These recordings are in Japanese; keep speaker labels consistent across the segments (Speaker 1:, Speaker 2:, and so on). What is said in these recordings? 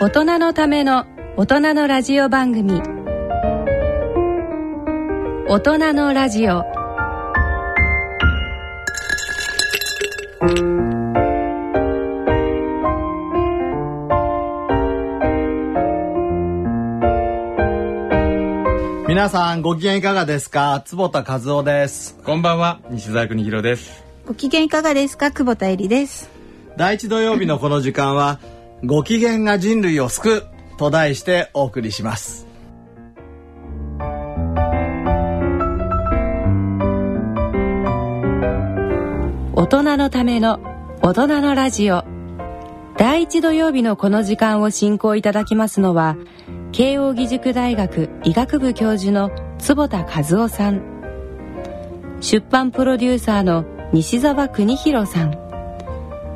Speaker 1: 大人のための大人のラジオ番組。大人のラジオ。
Speaker 2: 皆さんご機嫌いかがですか？坪田和夫です。
Speaker 3: こんばんは。西澤邦弘です。
Speaker 4: ご機嫌いかがですか？久保田恵里です。
Speaker 2: 第一土曜日のこの時間はご機嫌が人類を救うと題してお送りします。
Speaker 1: 大人のための大人のラジオ。第一土曜日のこの時間を進行いただきますのは慶應義塾大学医学部教授の坪田和夫さん。出版プロデューサーの西澤邦弘さん。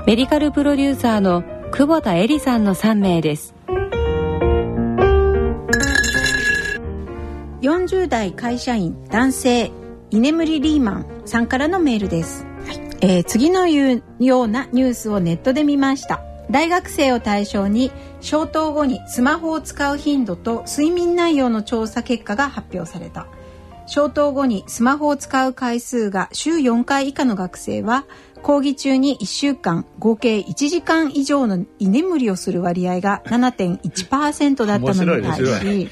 Speaker 1: メディカルプロデューサーの久保田恵里さんの3名です。
Speaker 4: 40代会社員男性居眠りリーマンさんからのメールです、えー次のようなニュースをネットで見ました。大学生を対象に消灯後にスマホを使う頻度と睡眠内容の調査結果が発表された。消灯後にスマホを使う回数が週4回以下の学生は講義中に1週間合計1時間以上の居眠りをする割合が7.1%だったのに対し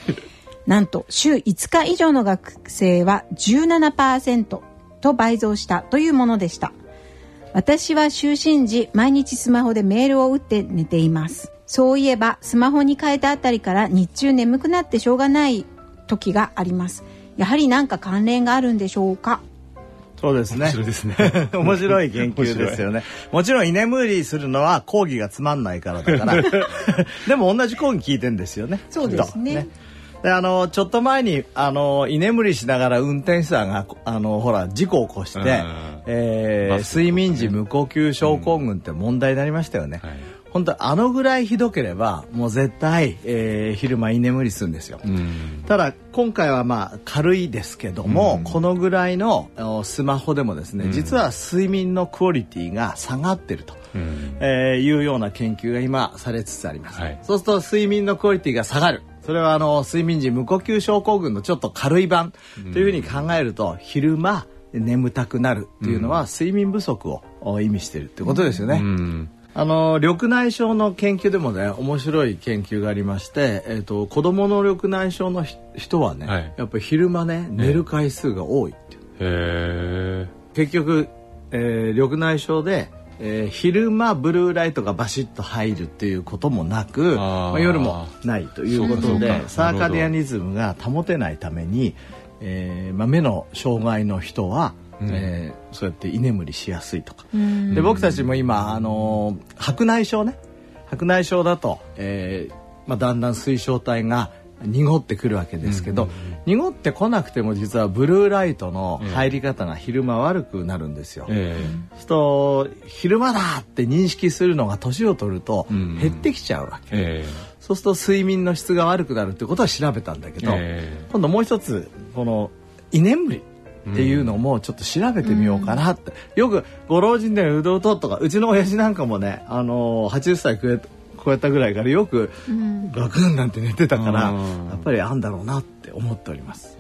Speaker 4: なんと週5日以上の学生は17%と倍増したというものでした。私は就寝時毎日スマホでメールを打って寝ています。そういえばスマホに変えたあたりから日中眠くなってしょうがない時があります。やはり何か関連があるんでしょうか？
Speaker 2: そうですね。
Speaker 3: 面白いですね。
Speaker 2: 面白い研究ですよね。もちろん居眠りするのは講義がつまんないからだから。でも同じ講義聞いてんですよね。
Speaker 4: そうですね。
Speaker 2: であのちょっと前にあの居眠りしながら運転手さんがあのほら事故を起こして、
Speaker 3: うん。
Speaker 2: えー睡眠時無呼吸症候群って問題になりましたよね、
Speaker 3: はい
Speaker 2: 本当あのぐらいひどければもう絶対、えー昼間居眠りするんですよ、
Speaker 3: うん。
Speaker 2: ただ今回はまあ軽いですけども、
Speaker 3: うん。
Speaker 2: このぐらいのおスマホでもですね、
Speaker 3: うん。
Speaker 2: 実は睡眠のクオリティが下がってると、
Speaker 3: うん。
Speaker 2: えーいうような研究が今されつつあります、
Speaker 3: はい。
Speaker 2: そうすると睡眠のクオリティが下がる。それはあの睡眠時無呼吸症候群のちょっと軽い版というふうに考えると、昼間眠たくなるっていうのは睡眠不足をお意味しているってことですよね、
Speaker 3: うん
Speaker 2: あの緑内障の研究でもね面白い研究がありまして、えー、と子供の緑内障のひ人はね、
Speaker 3: はい。
Speaker 2: やっぱり昼間ね寝る回数が多いっていう、結局、えー緑内障で、えー昼間ブルーライトがバシッと入るっていうこともなくまあ、夜もないということで
Speaker 3: か
Speaker 2: サーカディアニズムが保てないために、えーまあ、目の障害の人は、
Speaker 3: うん。
Speaker 2: えーそうやって居眠りしやすいとか。で僕たちも今あの白内障ね。白内障だと、えーまあ、だんだん水晶体が濁ってくるわけですけど、濁ってこなくても実はブルーライトの入り方が昼間悪くなるんですよ。
Speaker 3: え
Speaker 2: そうすると昼間だって認識するのが年を取ると
Speaker 3: うん。
Speaker 2: 減ってきちゃうわけ、
Speaker 3: え
Speaker 2: そうすると睡眠の質が悪くなるってことは調べたんだけど、
Speaker 3: え。
Speaker 2: 今度もう一つこの居眠りっていうのもちょっと調べてみようかなって、よくご老人でうどうととかうちの親父なんかもね、あのー80歳超え超えたぐらいからよくガクンなんて寝てたから、
Speaker 3: うん。
Speaker 2: やっぱりあんだろうなって思っております。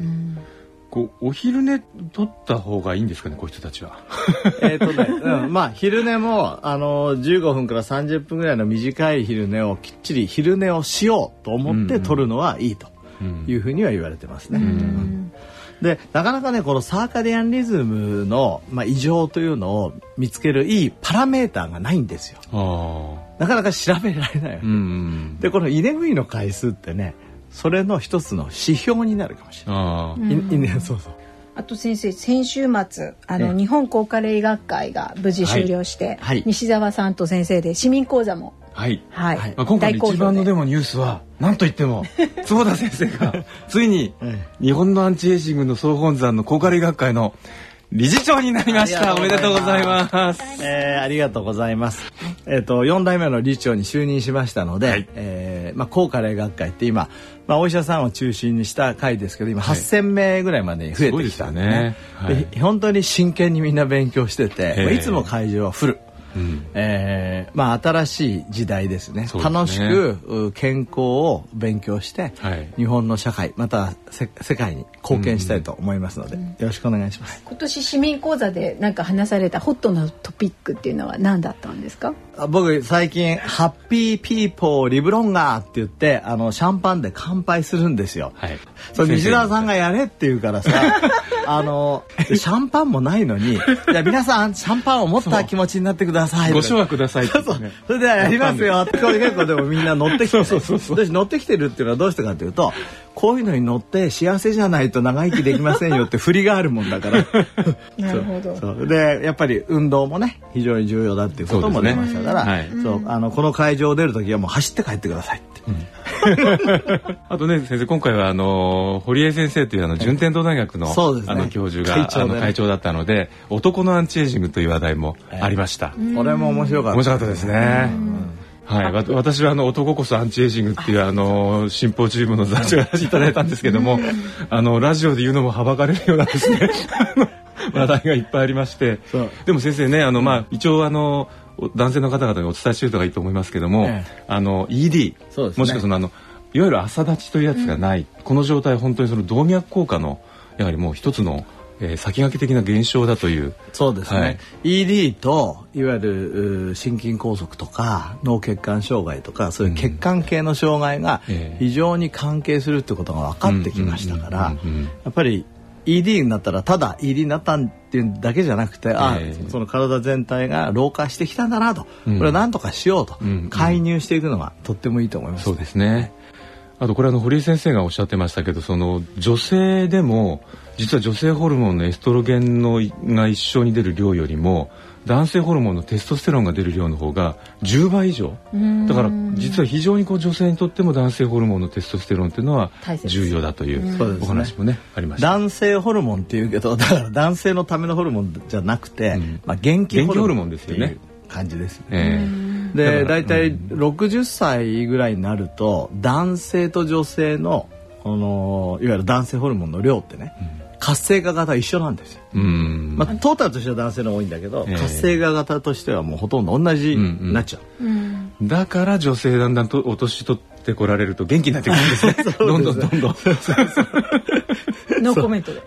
Speaker 3: こうお昼寝取った方がいいんですかねこういう人たちは。
Speaker 2: えっとね、うん、まあ昼寝もあのー15分から30分ぐらいの短い昼寝をきっちり昼寝をしようと思って取るのはいいというふうには言われてますね。うんでなかなかねこのサーカディアンリズムの、まあ、異常というのを見つけるいいパラメーターがないんですよ。
Speaker 3: ああ
Speaker 2: なかなか調べられないわけ、
Speaker 3: うん
Speaker 2: でこの居眠りの回数ってねそれの一つの指標になるかもしれない。
Speaker 3: ああ
Speaker 2: いいねそうそう。
Speaker 4: あと先生先週末あ
Speaker 2: ええ。
Speaker 4: の日本高加齢医学会が無事終了して、
Speaker 2: はい。はい。
Speaker 4: 西澤さんと先生で市民講座も
Speaker 3: はい。
Speaker 4: はい、
Speaker 2: はい。
Speaker 3: まあ、今回の一番ので
Speaker 4: も
Speaker 3: もニュースは何といっても 坪田先生が ついに
Speaker 2: え
Speaker 3: 日本のアンチエイジングの総本山の高加齢学会の理事長になりました。おめでとうございます。
Speaker 2: えーありがとうございます。えっ、と4代目の理事長に就任しましたので、
Speaker 3: はい。
Speaker 2: えーまあ高加齢学会って今、まあお医者さんを中心にした会ですけど、今
Speaker 3: はい。
Speaker 2: 8000名ぐらいまでに増えてきたんでね。
Speaker 3: すごいですよね。はい。
Speaker 2: で本当に真剣にみんな勉強してて、いつも会場はフル。うん。えーまあ、新しい時代ですね、ね、楽しく健康を勉強して、はい、日本の社会また世界に貢献したいと思いますので、うん、よろしくお願いします。
Speaker 4: 今年市民講座でなんか話されたホットなトピックっていうのは何だったんですか？
Speaker 2: 僕最近「ハッピーピーポーリブロンガー」って言ってあのシャンパンで乾杯するんですよ。はい、そ西澤さんがやれって言うからさ あのシャンパンもないのにじゃ皆さんシャンパンを持った気持ちになってください。
Speaker 3: ご賞はください、ね、
Speaker 2: そうそう。それではやりますよ。これ結構でもみんな乗ってきて、ね、そうそうそう。私乗ってきてるっていうのはどうしてかというとこういうのに乗って幸せじゃないと長生きできませんよって振りがあるもんだから。
Speaker 4: なるほど。
Speaker 2: そう。でやっぱり運動もね非常に重要だっていうことも出ましたから、ねはい、そう。あのこの会場を出る時はもう走って帰ってくださいって。うん
Speaker 3: あとね先生今回はあの堀江先生というあの順天堂大学の,、ね、あの教授が会長,、あの会長だったので男のアンチエイジングという話題もありました。
Speaker 2: これも面白かった。
Speaker 3: 面白かったですね。はい、私はあの男こそアンチエイジングっていうあの新報チームの雑誌をやらせていただいたんですけども、あのラジオで言うのもはばかれるようなですね話題がいっぱいありまして。でも先生ねあの、まあ、一応あの男性の方々にお伝えしておいた方がいいと思いますけども、ええ、あの ED、ね、もしくはそのあのいわゆる朝立ちというやつがない、うん、この状態本当にその動脈硬化のやはりもう一つのえー、先駆け的な現象だという。
Speaker 2: そうですね、はい、ED といわゆる心筋梗塞とか脳血管障害とかそういう血管系の障害が非常に関係するってことが分かってきましたからやっぱり ED になったらただ ED になったっていうだけじゃなくて、あその体全体が老化してきたんだなと、これは何とかしようと、介入していくのがとってもいいと思います、
Speaker 3: ね、そうですねあとこれあの堀井先生がおっしゃってましたけどその女性でも実は女性ホルモンのエストロゲンのが一緒に出る量よりも男性ホルモンのテストステロンが出る量の方が10倍以上。だから実は非常にこう女性にとっても男性ホルモンのテストステロンっていうのは重要だというお話もね、ありました。
Speaker 2: 男性ホルモンっていうけどだから男性のためのホルモンじゃなくて、うん、まあ、元気ホルモンですよね。感じですね。えー、で大体60歳ぐらいになると男性と女性のこのいわゆる男性ホルモンの量ってね、うん。活性化型一緒なんですよ。まあ、トータルとしては男性の多いんだけど、えー、活性化型としてはもうほとんど同じになっちゃう。うん。
Speaker 3: うん、だから女性だんだんとお年取ってこられると元気になってくるんですね。どんどんどんどん。
Speaker 4: ノーコメントで。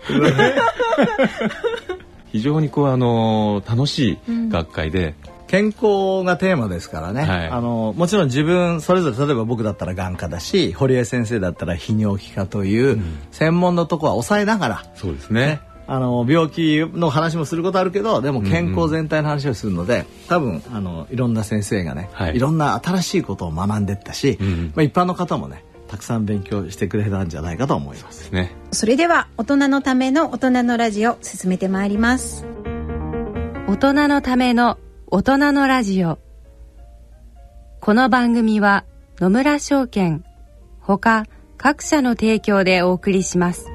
Speaker 3: 非常にこう。あの楽しい学会で、
Speaker 2: 健康がテーマですからね、はい、あのもちろん自分それぞれ例えば僕だったら眼科だし堀江先生だったら泌尿器科という専門のとこは抑えながら、
Speaker 3: そうですね。
Speaker 2: あの病気の話もすることあるけどでも健康全体の話をするので、うんうん、多分あのいろんな先生がね、はい、いろんな新しいことを学んでったし、うんうん、まあ、一般の方もねたくさん勉強してくれたんじゃないかと思います。
Speaker 3: ね、
Speaker 4: それでは大人のための大人のラジオ進めてまいります。
Speaker 1: 大人のための大人のラジオ。この番組は野村証券ほか各社の提供でお送りします。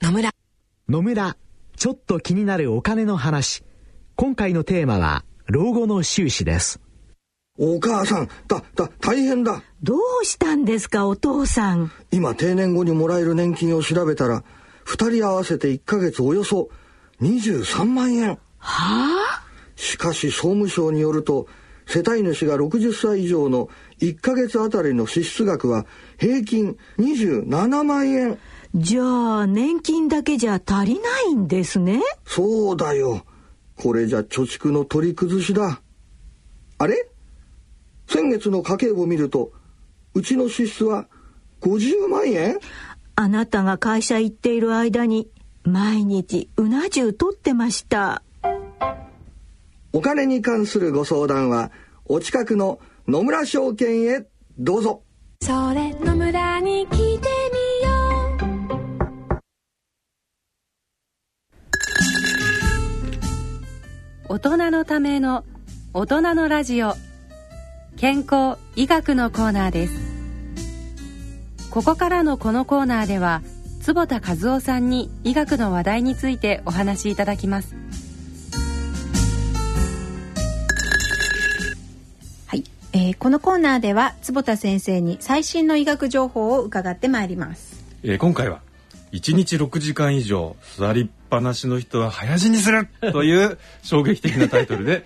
Speaker 5: 野村。野村ちょっと気になるお金の話。今回のテーマは老後の収支です
Speaker 6: お母さん、だ、だ、大変だ。
Speaker 7: どうしたんですか、お父さん。
Speaker 6: 今、定年後にもらえる年金を調べたら、二人合わせて1ヶ月およそ23万円。
Speaker 7: はあ？
Speaker 6: しかし、総務省によると、世帯主が60歳以上の1ヶ月あたりの支出額は平均27万円。
Speaker 7: じゃあ、年金だけじゃ足りないんですね？
Speaker 6: そうだよ。これじゃ貯蓄の取り崩しだ。あれ？先月の家計簿を見ると、うちの支出は50万円？
Speaker 7: あなたが会社行っている間に、毎日うな重取ってました。
Speaker 6: お金に関するご相談は、お近くの野村証券へどうぞ。
Speaker 8: それ野村に来てみよう。
Speaker 1: 大人のための大人のラジオ。健康医学のコーナーです。ここからのこのコーナーでは坪田和夫さんに医学の話題についてお話しいただきます。
Speaker 4: はい、ええーこのコーナーでは坪田先生に最新の医学情報を伺ってまいります。
Speaker 3: えー今回は1日6時間以上座りっぱなしの人は早死にするという衝撃的なタイトルで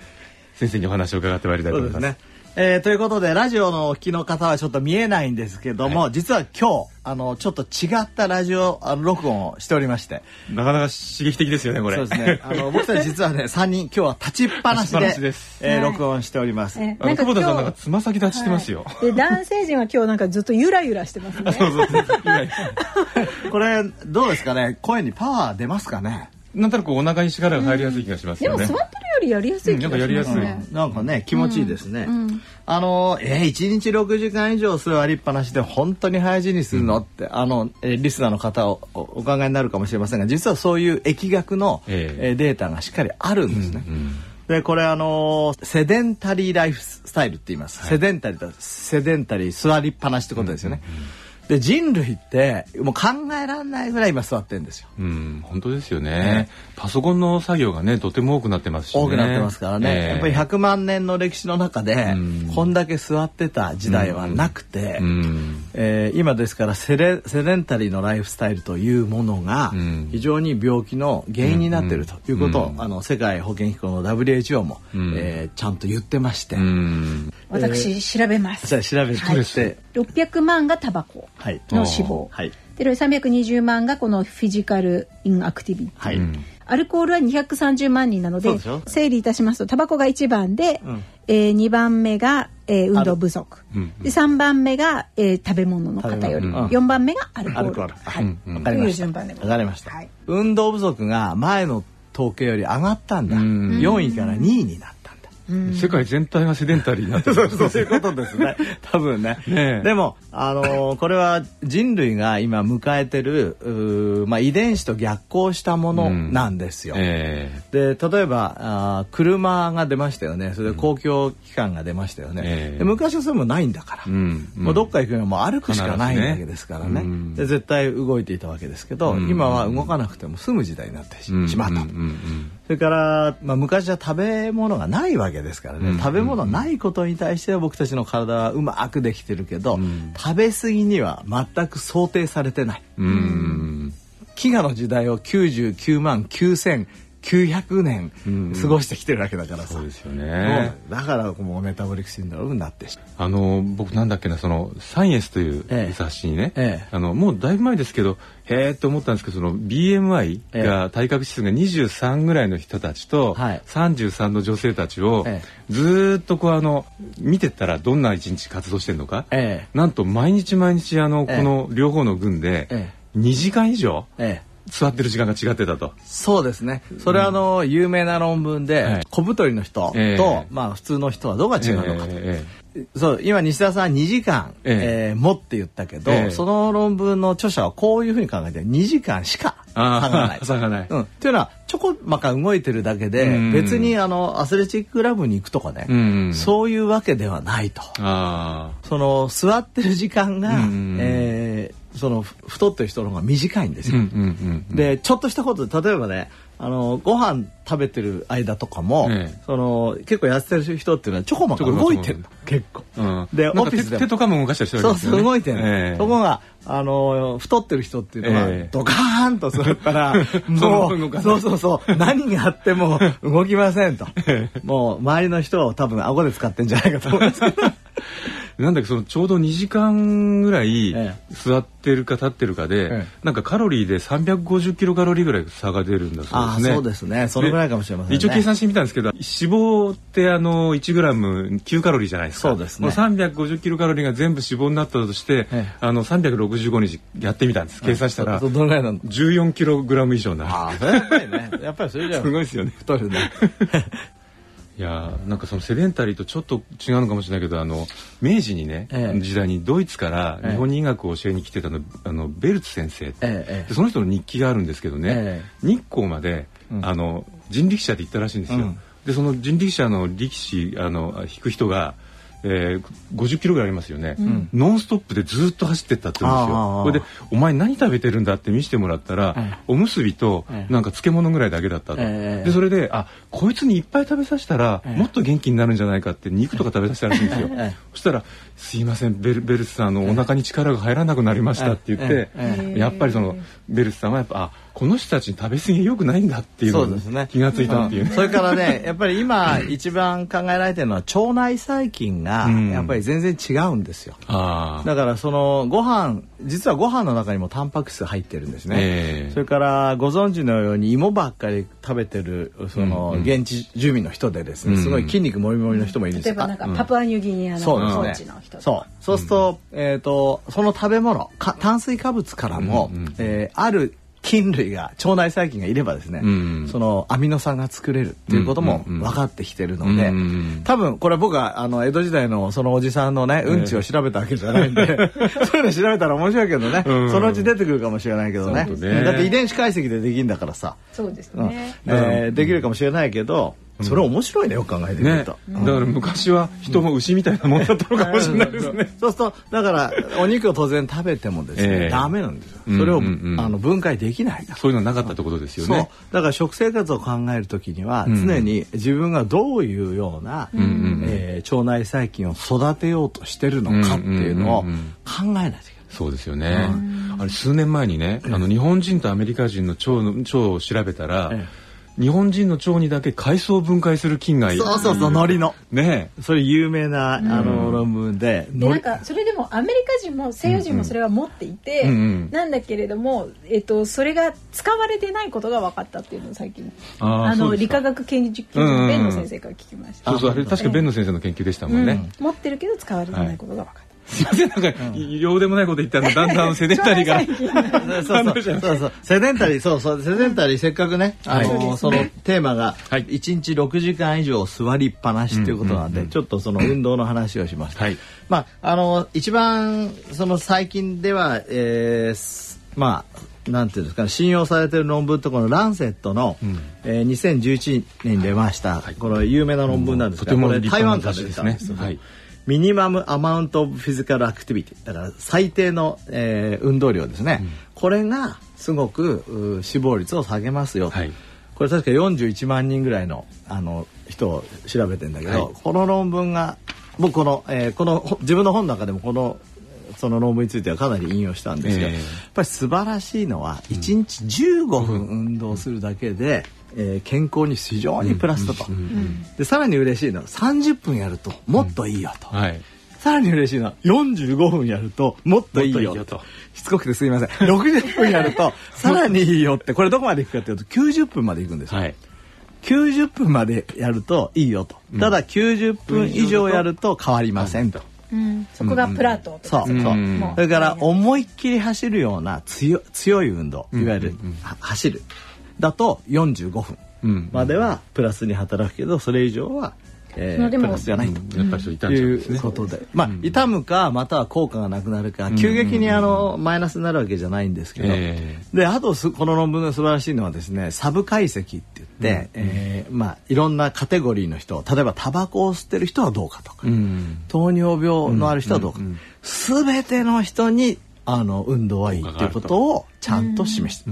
Speaker 3: 先生にお話を伺ってまいりたいと思います。
Speaker 2: えーということでラジオのお聞きの方はちょっと見えないんですけども、実は今日あのちょっと違ったラジオあの録音をしておりまして。
Speaker 3: なかなか刺激的ですよねこれ。
Speaker 2: そうですね。あの 僕たち実はね3人今日は立ちっぱなしで
Speaker 3: です。
Speaker 2: えー
Speaker 4: はい
Speaker 2: 録音しております。
Speaker 4: え
Speaker 3: あの久保田さんなんか
Speaker 4: 今
Speaker 3: つま先立ちしてますよ。
Speaker 4: 日で男性陣は今日なんかずっとゆらゆらしてますね。
Speaker 3: そうそうそう。
Speaker 2: これどうですかね？声にパワー出ますかね？
Speaker 3: なんとなくお腹に力が入りやすい気がしますよね。
Speaker 4: でも座ってるよりやりやすい気がしますね、
Speaker 3: うんなんかやりや
Speaker 2: なんかね気持ちいいですね、
Speaker 4: ん。
Speaker 2: あのえー、1日6時間以上座りっぱなしで本当に早死にするのって、あの、えーリスナーの方をおお考えになるかもしれませんが実はそういう疫学の、
Speaker 3: ええ。
Speaker 2: えーデータがしっかりあるんですね、
Speaker 3: うん
Speaker 2: でこれあのーセデンタリーライフスタイルって言います、セデンタリーだセデンタリー座りっぱなしってことですよね、で人類ってもう考えられないぐらい今座ってるんですよ。
Speaker 3: うん、本当ですよね。パソコンの作業がね、とても多くなってますしね。
Speaker 2: 多くなってますからね、
Speaker 3: ええ。
Speaker 2: やっぱり100万年の歴史の中で
Speaker 3: うん。
Speaker 2: こんだけ座ってた時代はなくて、
Speaker 3: うん。
Speaker 2: えー今ですからセレセレンタリーのライフスタイルというものが
Speaker 3: うん。
Speaker 2: 非常に病気の原因になっているということを、
Speaker 3: うん。
Speaker 2: あの世界保健機構の WHO も、
Speaker 3: うん。
Speaker 2: えーちゃんと言ってまして、
Speaker 3: うん。
Speaker 4: 私調べます。
Speaker 2: じゃあ調べて、
Speaker 3: です
Speaker 4: 600万がタバコ
Speaker 2: はい。
Speaker 4: の死亡
Speaker 2: はい。
Speaker 4: で320万がこのフィジカルインアクティビティ、
Speaker 2: はい、
Speaker 3: うん。
Speaker 4: アルコールは230万人なので整理いたしますとタバコが1番で、
Speaker 2: うん。
Speaker 4: えー、2番目が、えー運動不足。
Speaker 3: うん。
Speaker 4: で3番目が、えー食べ物の偏り、
Speaker 2: 物。うん。
Speaker 4: 4番目がアルコール。
Speaker 2: アルコール。
Speaker 4: はい。
Speaker 3: うん。うん。
Speaker 2: わかりました。
Speaker 4: という順番でご
Speaker 2: わ
Speaker 4: ざいま
Speaker 2: かりますした、
Speaker 4: はい。
Speaker 2: 運動不足が前の統計より上がったんだ、
Speaker 3: うん。
Speaker 2: 4位から2位になった
Speaker 3: 世界全体がセデンタリーになってる。
Speaker 2: そういうことですね。多分ね。
Speaker 3: ねえ。
Speaker 2: でも、あのーこれは人類が今迎えてる、うーまあ、遺伝子と逆行したものなんですよ。
Speaker 3: え
Speaker 2: で例えばあー車が出ましたよね。それで公共機関が出ましたよね、昔はそれもないんだから、
Speaker 3: えうん。
Speaker 2: もうどっか行くのはもう歩くしかないわけですからね。
Speaker 3: うん。
Speaker 2: で絶対動いていたわけですけど、
Speaker 3: うん。
Speaker 2: 今は動かなくても済む時代になってし,、
Speaker 3: うん。
Speaker 2: まった、れから、まあ、昔は食べ物がないわけですからね、
Speaker 3: うん。
Speaker 2: 食べ物ないことに対しては僕たちの体はうまくできてるけど、
Speaker 3: ん。
Speaker 2: 食べ過ぎには全く想定されてない。
Speaker 3: うん。うん。
Speaker 2: 飢餓の時代を99万9900年
Speaker 3: うん。
Speaker 2: 過ごしてきてるわけだからさ、
Speaker 3: そうですよね。
Speaker 2: そうだからもうメタボリックシンドロームになって
Speaker 3: あの僕なんだっけなそのサイエンスという
Speaker 2: ええ。
Speaker 3: 雑誌にね、
Speaker 2: ええ。
Speaker 3: あのもうだいぶ前ですけどへえって思ったんですけどその BMI
Speaker 2: え
Speaker 3: が体格指数が23ぐらいの人たちと、
Speaker 2: はい。
Speaker 3: 33の女性たちを、
Speaker 2: え
Speaker 3: ずーっとこうあの見てったらどんな一日活動してるのか、
Speaker 2: え
Speaker 3: なんと毎日毎日あの
Speaker 2: ええ。
Speaker 3: この両方の群で
Speaker 2: え
Speaker 3: 2時間以上
Speaker 2: ええ。
Speaker 3: 座ってる時間が違ってたと。
Speaker 2: そうですね。それはあの、有名な論文で、
Speaker 3: はい。
Speaker 2: 小太りの人と、
Speaker 3: ええ。
Speaker 2: まあ普通の人はどうが違うのかと、
Speaker 3: え
Speaker 2: そう今西田さん2時間、
Speaker 3: え
Speaker 2: え。ーもって言ったけど、
Speaker 3: ええ。
Speaker 2: その論文の著者はこういうふうに考えてる2時間しか差がない。
Speaker 3: 差がない。
Speaker 2: うん、っていうのはちょこまか動いてるだけで
Speaker 3: うん。
Speaker 2: 別にあのアスレチッククラブに行くとかね、そういうわけではないと。
Speaker 3: あ
Speaker 2: その座ってる時間が、
Speaker 3: うん。
Speaker 2: えーそのふ太ってる人の方が短いんですよ。
Speaker 3: うんうんうん
Speaker 2: でちょっとしたことで例えばねあのご飯食べてる間とかも、
Speaker 3: ええ。
Speaker 2: その結構痩せてる人っていうのはちょこまか動いてる。の結構。
Speaker 3: うん。
Speaker 2: でオフィスでも。
Speaker 3: 手手とかも動かしたりしてる
Speaker 2: そうそう動いてるの、
Speaker 3: ええ。
Speaker 2: ところがあの太ってる人っていうのは、
Speaker 3: ええ。
Speaker 2: ドカーンとするから もうそうそうそう何があっても動きませんと。もう周りの人を多分顎で使ってんじゃないかと思いますけど
Speaker 3: なんだっけそのちょうど2時間ぐらい
Speaker 2: え
Speaker 3: 座ってるか立ってるかで、
Speaker 2: ええ。
Speaker 3: なんかカロリーで350キロカロリーぐらい差が出るんだそうですね。
Speaker 2: そうですね。そのぐらいかもしれませんね。
Speaker 3: 一応計算してみたんですけど脂肪ってあの1グラム9カロリーじゃないですか。
Speaker 2: そうですね。
Speaker 3: この350キロカロリーが全部脂肪になったとして、
Speaker 2: ええ。
Speaker 3: あの365日やってみたんです。計算したら
Speaker 2: どのぐらいなの
Speaker 3: 14キログラム以上にな。る
Speaker 2: ああやっぱりね。やっぱりそれじゃ
Speaker 3: すごいですよね。
Speaker 2: 太るね
Speaker 3: いやーなんかそのセデンタリーとちょっと違うのかもしれないけどあの明治にね、
Speaker 2: ええ。
Speaker 3: 時代にドイツから
Speaker 2: ええ。
Speaker 3: 日本に医学を教えに来てたの,、あのベルツ先生
Speaker 2: え
Speaker 3: その人の日記があるんですけどね、
Speaker 2: え
Speaker 3: 日光まで、
Speaker 2: うん。
Speaker 3: あの人力車で行ったらしいんですよ。
Speaker 2: うん。
Speaker 3: でその人力車の力士あの引く人がえー、50キロぐらいありますよね、ノンストップでずっと走ってったって言うんですよ。それで「お前何食べてるんだ?」って見せてもらったら、おむすびとなんか漬物ぐらいだけだったと。でそれであこいつにいっぱい食べさせたら、もっと元気になるんじゃないかって肉とか食べさせたらしいんですよ。そしたら「すいませんベルベルスさんのお腹に力が入らなくなりました」って言って、やっぱりそのベルスさんはやっぱあこの人たちに食べ過ぎ良くないんだっていうのに気がついたっていう、
Speaker 2: ね、それからね やっぱり今一番考えられてるのは腸内細菌がやっぱり全然違うんですよ、うん、だからそのご飯実はご飯の中にもタンパク質入ってるんですね、えー、それからご存知のように芋ばっかり食べてるその現地住民の人でですね、すごい筋肉もりもりの人もいるんです。
Speaker 4: 例えばなんかパプアニューギニアの
Speaker 2: そうですね。そう。そうすると,、えーと、その食べ物炭水化物からも、うんうん、えー、ある菌類が腸内細菌がいればですね、うん、そのアミノ酸が作れるっていうことも分かってきてるので、うんうん、多分これ僕はあの江戸時代のそのおじさんのねうんちを調べたわけじゃないんで、そういうの調べたら面白いけどね、そのうち出てくるかもしれないけどね、ね、だって遺伝子解析でできるんだからさ。
Speaker 4: そうですね、
Speaker 2: えー、できるかもしれないけど、それ面白いねよく考えてみると、
Speaker 3: ね、だから昔は人も牛みたいなもんだったのかもしれないですね、
Speaker 2: そうするとだからお肉を当然食べてもですね、えー、ダメなんですよ。それを、あの分解できない
Speaker 3: そういうのなかったってことですよね。
Speaker 2: だから食生活を考えるときには常に自分がどういうような、えー、腸内細菌を育てようとしてるのかっていうのを考えないといけない。
Speaker 3: そうですよね。あれ数年前にね、あの日本人とアメリカ人の腸の腸を調べたら、ええ日本人の腸にだけ海藻分解する菌がいる。
Speaker 2: そうそうそう海苔の。
Speaker 3: ね
Speaker 2: それ有名な、あの論文で
Speaker 4: でなんかそれでもアメリカ人も西洋人もそれは持っていて、うんうん、なんだけれども、えっと、それが使われてないことが分かったっていうのを最近あの理化学研究所の弁野先生から聞きました、
Speaker 3: そうそうあれ確か弁野先生の研究でしたもんね、
Speaker 4: 持ってるけど使われてないことが分かった、はい
Speaker 3: すいませんなんか、うん、ようでもないこと言ったらだんだんセデンタリーが
Speaker 2: そうそうそうそうセデンタリーそうそうセデンタリーせっかくね、あのそのテーマが一日六時間以上座りっぱなしっていうことなんで、ちょっとその運動の話をします。はい、まああの一番その最近では、えー、まあなんていうんですかね信用されてる論文とこのランセットの、うん、えー、2011年に出ました、はい、この有名な論文なんですが、うん、これ台湾からですね。はいミニマムアマウントオブフィジカルアクティビティだから最低の、えー、運動量ですね、うん、これがすごく死亡率を下げますよ、はい、これ確か41万人ぐらいのあの人を調べてんだけど、はい、この論文が僕この,、えー、この自分の本の中でもこのその論文についてはかなり引用したんですが、えー、やっぱり素晴らしいのは1日15分運動するだけで、えー、健康に非常にプラスだと、でさらに嬉しいのは30分やるともっといいよと、はい、さらに嬉しいのは45分やるともっといいよと。しつこくてすいません。60分やると さらにいいよって。これどこまでいくかというと90分までいくんですよ、はい、90分までやるといいよと、ただ90分以上やると。変わりませんと。
Speaker 4: うん、そこがプラート、
Speaker 2: そうそう、それから思いっきり走るような強強い運動。いわゆる、走る。だと45分まではプラスに働くけどそれ以上はえー、プラスじゃないと、やっぱりそう痛んじゃうんですね。ことで、まあ、痛むかまたは効果がなくなるか、急激にあのマイナスになるわけじゃないんですけど、であとこの論文の素晴らしいのはですねサブ解析って言って、えー、まあいろんなカテゴリーの人例えばタバコを吸ってる人はどうかとか、糖尿病のある人はどうか、すべての人にあの運動はいいっていうことをちゃんと示して。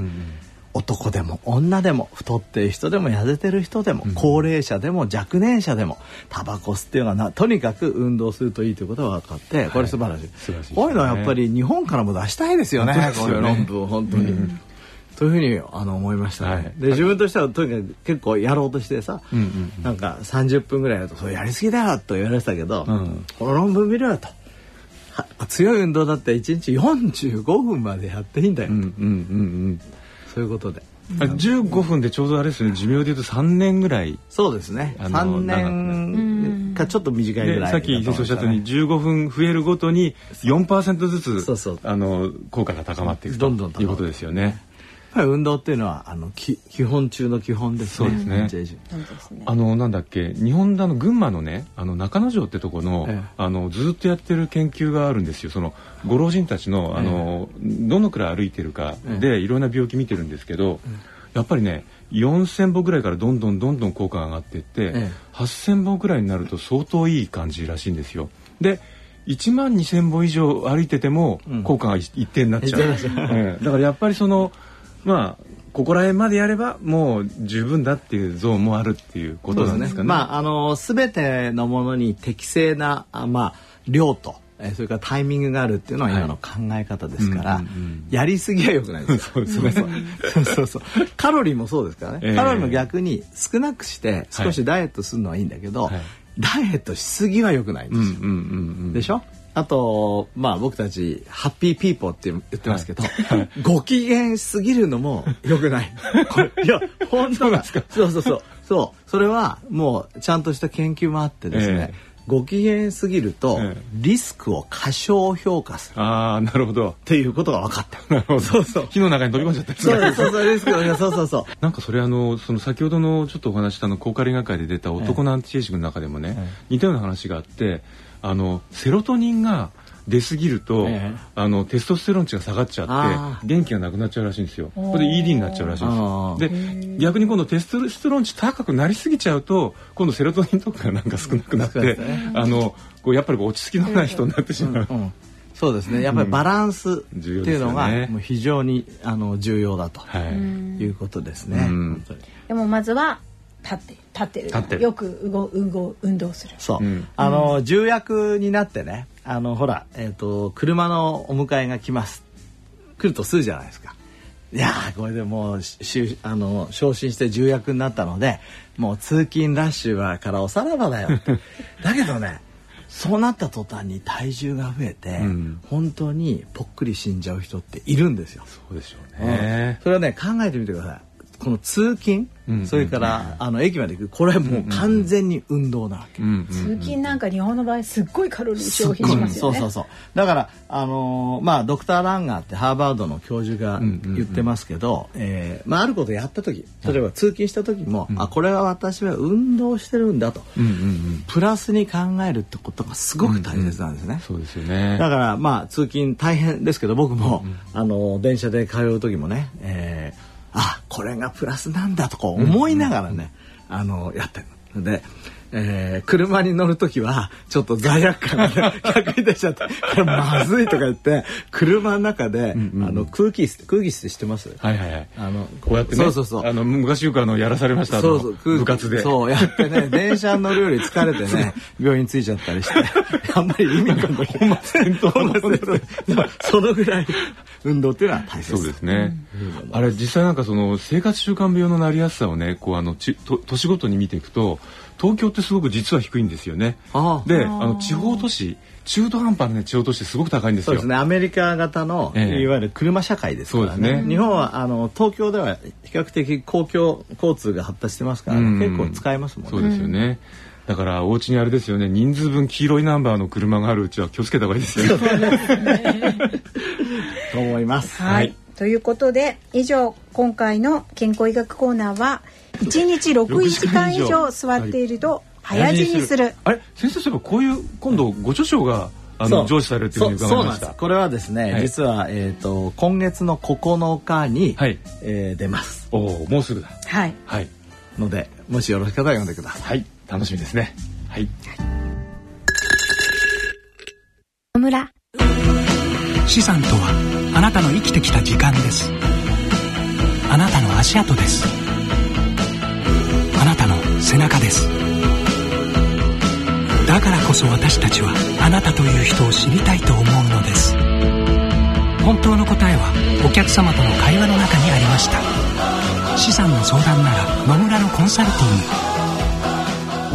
Speaker 2: 男でも女でも太ってる人でも痩せてる人でも、うん、高齢者でも若年者でもタバコ吸っていうのはなとにかく運動するといいということが分かってこれ素晴らしい、はい、こういうのはやっぱり日本からも出したいですよねこういう論文本当に。うんというふうにあの思いましたね、はい、で自分としてはとにかく結構やろうとしてさ、うんうんうん、なんか30分ぐらいだと「それやりすぎだよ」と言われてたけど、うん、この論文見ろよと。強い運動だって1日45分までやっていいんだよ、うんうんうんうんそういうことで。
Speaker 3: 15分でちょうどあれですね。寿命でいうと3年ぐらい。
Speaker 2: そうですね。3年かちょっと短いぐらい
Speaker 3: さっき先生おっしゃったように15分増えるごとに4%ずつあの効果が高まっていくということですよね
Speaker 2: ぱり運動っていうのはあのき基本中の基本です
Speaker 3: ね。そうですね。あのなんだっけ日本の群馬のねあの中之条ってとこの、ええ、あのずっとやってる研究があるんですよ。そのご老人たちのあの、え、どのくらい歩いてるかで、いろんな病気見てるんですけど、やっぱりね4,000歩ぐらいからどんどんどんどん効果が上がっていって、ええ、8,000歩ぐらいになると相当いい感じらしいんですよ。で1万2,000歩以上歩いてても効果が一定になっちゃう、ええ。だからやっぱりそのまあここら辺までやればもう十分だっていうゾーンもあるっていうことなんですかね。
Speaker 2: まああの全てのものに適正なあまあ量とえーそれからタイミングがあるっていうのは今の考え方ですから、
Speaker 3: うんうんうん
Speaker 2: やりすぎは良くないです。
Speaker 3: そう
Speaker 2: そうそうそう。カロリーもそうですからね、
Speaker 3: ええ
Speaker 2: カロリーも逆に少なくして少しダイエットするのはいいんだけど、
Speaker 3: はい。
Speaker 2: ダイエットしすぎは良くないんですよ、
Speaker 3: うんうんうんうん。
Speaker 2: でしょ？あとまあ僕たちハッピーピーポーって言ってますけど、ご機嫌しすぎるのも良くない。これいや本当だ。そうそうそうそうそれはもうちゃんとした研究もあってですね。
Speaker 3: ええ
Speaker 2: ご機嫌すぎると
Speaker 3: ええ
Speaker 2: リスクを過小評価する
Speaker 3: ああなるほど。
Speaker 2: っていうことが分かった。
Speaker 3: なるほど。
Speaker 2: そうそう
Speaker 3: 火の中に飛び込んじゃった
Speaker 2: そうですそうそうリスクをいやそうそうそう。
Speaker 3: なんかそれあのその先ほどのちょっとお話ししたの高カリ学会で出た男のアンチエイジングの中でもね、似たような話があってあのセロトニンが出すぎると、
Speaker 2: ええ。
Speaker 3: あのテストステロン値が下がっちゃ
Speaker 2: あ
Speaker 3: って元気がなくなっちゃうらしいんですよ。これで ED になっちゃうらしいん
Speaker 2: あ
Speaker 3: です。よ。で逆に今度テストステロン値高くなりすぎちゃうと今度セロトニンとかがなんか少なくなって、
Speaker 2: ね。
Speaker 3: あのこうやっぱりこう落ち着きのない人になってしまう。
Speaker 2: うんそうですね。やっぱりバランスって
Speaker 3: 重要ですよ
Speaker 2: いうのが
Speaker 3: ね
Speaker 2: もう非常にあの重要だと
Speaker 3: はい。
Speaker 2: いうことですね。
Speaker 3: うん。
Speaker 4: でもまずは立って立ってる。
Speaker 3: 立ってる。
Speaker 4: よく動運動運動する。
Speaker 2: そう、
Speaker 3: うん。
Speaker 2: あの重役になってねあのほら、えっと車のお迎えが来ます。来るとするじゃないですか。いやーこれでもうししあの昇進して重役になったのでもう通勤ラッシュはからおさらばだよ だけどねそうなった途端に体重が増えて、
Speaker 3: うん。
Speaker 2: 本当にぽっくり死んじゃう人っているんですよ。
Speaker 3: そうでしょうね。
Speaker 2: それはね考えてみてくださいこの通勤、
Speaker 3: うん
Speaker 2: それから、あの駅まで行く。これはもう完全に運動なわけ、
Speaker 3: うんうん
Speaker 4: 通勤なんか日本の場合すっごいカロリー消費しますよね。
Speaker 2: そうそうそう。だからあのーまあドクター・ランガーってハーバードの教授が
Speaker 3: うんうんうん。
Speaker 2: 言ってますけど、えーまあ、あることをやった時例えば通勤した時も、あこれは私は運動してるんだと、
Speaker 3: うんうんうん。
Speaker 2: プラスに考えるってことがすごく大切なんですね。
Speaker 3: そうですよね。
Speaker 2: だからまあ通勤大変ですけど僕も、あの電車で通う時もね、えーあこれがプラスなんだとか思いながらね、あのやってる。で、えー車に乗る時はちょっと罪悪感が、ね、逆に出ちゃってこれまずいとか言って車の中で、
Speaker 3: んうん
Speaker 2: あの空気空気椅子って知ってます？
Speaker 3: はいはいはい。
Speaker 2: あの
Speaker 3: こうやってね。
Speaker 2: そうそうそう
Speaker 3: あの昔よくあのやらされました。
Speaker 2: そうそう空気
Speaker 3: 部活で。
Speaker 2: そうやってね 電車に乗るより疲れてね病院着いちゃったりして あんまり意味がない本末転倒そのぐらい運動っていうのは大切
Speaker 3: そうですね。あれ実際なんかその生活習慣病のなりやすさをね、こうあのちと年ごとに見ていくと、東京ってすごく実は低いんですよね。
Speaker 2: ああ。
Speaker 3: で、あの地方都市、中途半端なね地方都市すごく高いんですよ。
Speaker 2: そうですね。アメリカ型の、
Speaker 3: ええ。
Speaker 2: いわゆる車社会ですからね。
Speaker 3: そうですね。
Speaker 2: 日本はあの東京では比較的公共交通が発達してますから、
Speaker 3: うん。
Speaker 2: 結構使えますもんね。
Speaker 3: そうですよね。だからお家にあれですよね。人数分黄色いナンバーの車があるうちは気をつけた方がいいですよ。ね。
Speaker 2: と思います。
Speaker 4: はい、
Speaker 3: はい。
Speaker 4: ということで以上今回の健康医学コーナーは1日6時間以上座っていると早死にする。
Speaker 3: あれ？先生そういえばこういう今度ご著書があの上司されるというふうに
Speaker 2: そうなんです。これはですね、
Speaker 3: はい。
Speaker 2: 実は、えー、と今月の9日に、
Speaker 3: はい。
Speaker 2: えー出ます。
Speaker 3: おおもうすぐだ。
Speaker 4: はい。
Speaker 3: はい。
Speaker 2: のでもしよろしかったら読んでください。
Speaker 3: はい。楽しみですね。はい。
Speaker 8: 野村。
Speaker 9: 資産とはあなたの生きてきた時間です。あなたの足跡ですあなたの背中です。だからこそ私たちはあなたという人を知りたいと思うのです。本当の答えはお客様との会話の中にありました。資産の相談なら野村のコンサルティ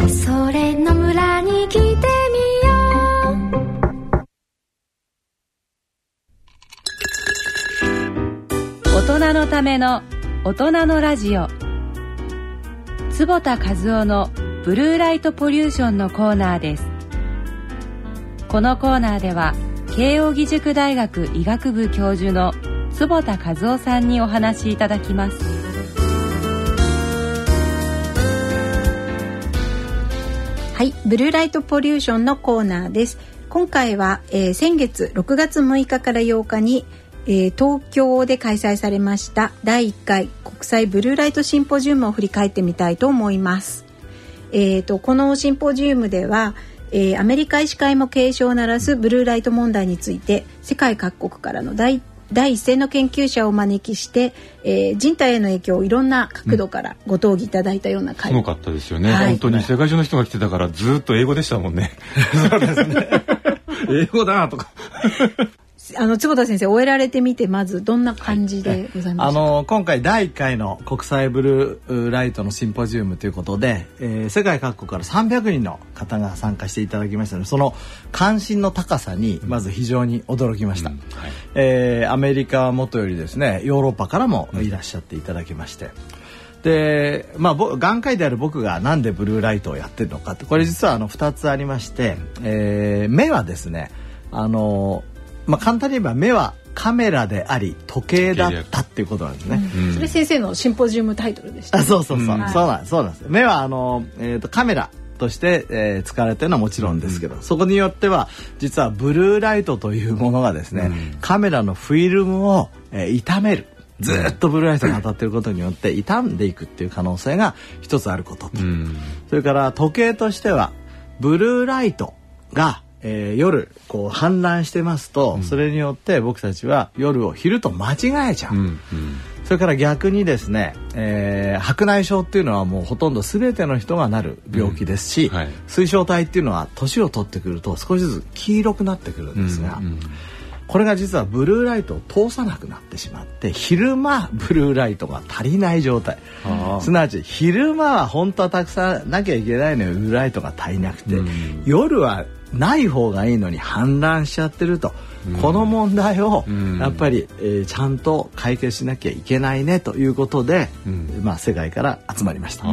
Speaker 9: ング。
Speaker 8: それ野村に来てみよう。
Speaker 1: 大人のための大人のラジオ坪田和夫のブルーライトポリューションのコーナーですこのコーナーでは慶應義塾大学医学部教授の坪田和夫さんにお話しいただきます
Speaker 4: はい、ブルーライトポリューションのコーナーです。今回は、えー先月6月6日から8日に、えー東京で開催されました第1回国際ブルーライトシンポジウムを振り返ってみたいと思います。えー、とこのシンポジウムでは、えーアメリカ医師会も警鐘を鳴らすブルーライト問題について世界各国からの第第一線の研究者をお招きして、えー人体への影響をいろんな角度からご討議いただいたような会、
Speaker 3: すごかったですよね、
Speaker 4: はい
Speaker 3: 本当に世界中の人が来てたからずっと英語でしたもんね。英語だとか。
Speaker 4: あの坪田先生終えられてみてまずどんな感じでございま
Speaker 2: あ
Speaker 4: した？か、
Speaker 2: の今回第1回の国際ブルーライトのシンポジウムということで、えー世界各国から300人の方が参加していただきましたのでその関心の高さにまず非常に驚きました、
Speaker 3: うん。はい。
Speaker 2: えーアメリカはもとよりですねヨーロッパからもいらっしゃっていただきまして、でまあぼ眼科医である僕がなんでブルーライトをやってるのかってこれ実はあの2つありまして、えー目はですねあの、まあ、簡単に言えば目はカメラであり時計だったっていうことなんですね。
Speaker 3: うん。
Speaker 4: それ先生のシンポジウムタイトルでした、
Speaker 2: あそうそうそう、
Speaker 3: うん。
Speaker 2: そうなんそうなんです。目はあの、えー、とカメラとして、えー使われてるのはもちろんですけど、そこによっては実はブルーライトというものがですね、
Speaker 3: うん。
Speaker 2: カメラのフィルムを、えー傷めるずーっとブルーライトが当たっていることによって傷んでいくっていう可能性が一つあることと、
Speaker 3: うん。
Speaker 2: それから時計としてはブルーライトが、えー夜こう氾濫してますと、それによって僕たちは夜を昼と間違えちゃう。
Speaker 3: うんうん。
Speaker 2: それから逆にですね、えー白内障っていうのはもうほとんど全ての人がなる病気ですし、
Speaker 3: うん。はい。
Speaker 2: 水晶体っていうのは年を取ってくると少しずつ黄色くなってくるんですが、
Speaker 3: うんうん
Speaker 2: これが実はブルーライトを通さなくなってしまって昼間ブルーライトが足りない状態。すなわち昼間は本当はたくさんなきゃいけないのにブルーライトが足りなくて、
Speaker 3: うん。
Speaker 2: 夜はない方がいいのに氾濫しちゃってると、この問題を
Speaker 3: うん
Speaker 2: やっぱり、えーちゃんと解決しなきゃいけないねということで、
Speaker 3: うん
Speaker 2: まあ、世界から集まりました。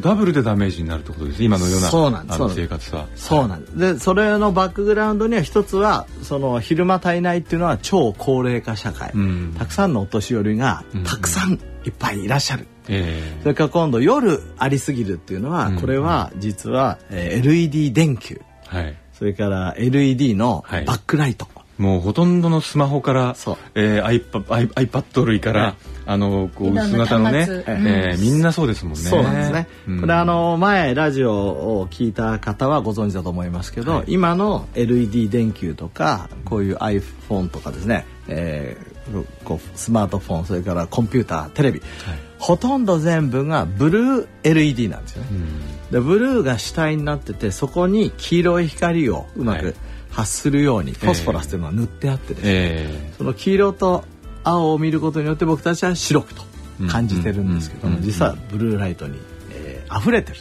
Speaker 3: ダブルでダメージになるってことです今のような
Speaker 2: そうなんです
Speaker 3: 生活は。
Speaker 2: そうなんです。で、それのバックグラウンドには一つは、その昼間足りないっていうのは超高齢化社会。
Speaker 3: うん
Speaker 2: たくさんのお年寄りが
Speaker 3: うん
Speaker 2: たくさんいっぱいいらっしゃる。
Speaker 3: え
Speaker 2: それから今度夜ありすぎるっていうのは、
Speaker 3: うん
Speaker 2: これは実は、えー LED 電球、
Speaker 3: えはい。
Speaker 2: それから LED の
Speaker 3: はい。
Speaker 2: バックライト。
Speaker 3: もうほとんどのスマホから、
Speaker 2: そう。
Speaker 3: えー、iPad, iPad 類から、あのこう
Speaker 4: いろんな
Speaker 3: 薄型のね
Speaker 4: 端、末。
Speaker 3: えーみんなそうですもんね。
Speaker 2: そうなんですね。
Speaker 3: うん。
Speaker 2: これあの前ラジオを聞いた方はご存知だと思いますけど、
Speaker 3: はい。
Speaker 2: 今の LED 電球とかこういう iPhone とかですね、えーこうスマートフォンそれからコンピューターテレビ、ほとんど全部がブルー LED なんですよね。
Speaker 3: うん
Speaker 2: でブルーが主体になっててそこに黄色い光をうまく
Speaker 3: はい。
Speaker 2: 発するようにフォスフォラスというのは塗ってあってですね、
Speaker 3: え
Speaker 2: その黄色と青を見ることによって僕たちは白くと感じてるんですけども、
Speaker 3: うん。
Speaker 2: 実はブルーライトに、えー溢れてる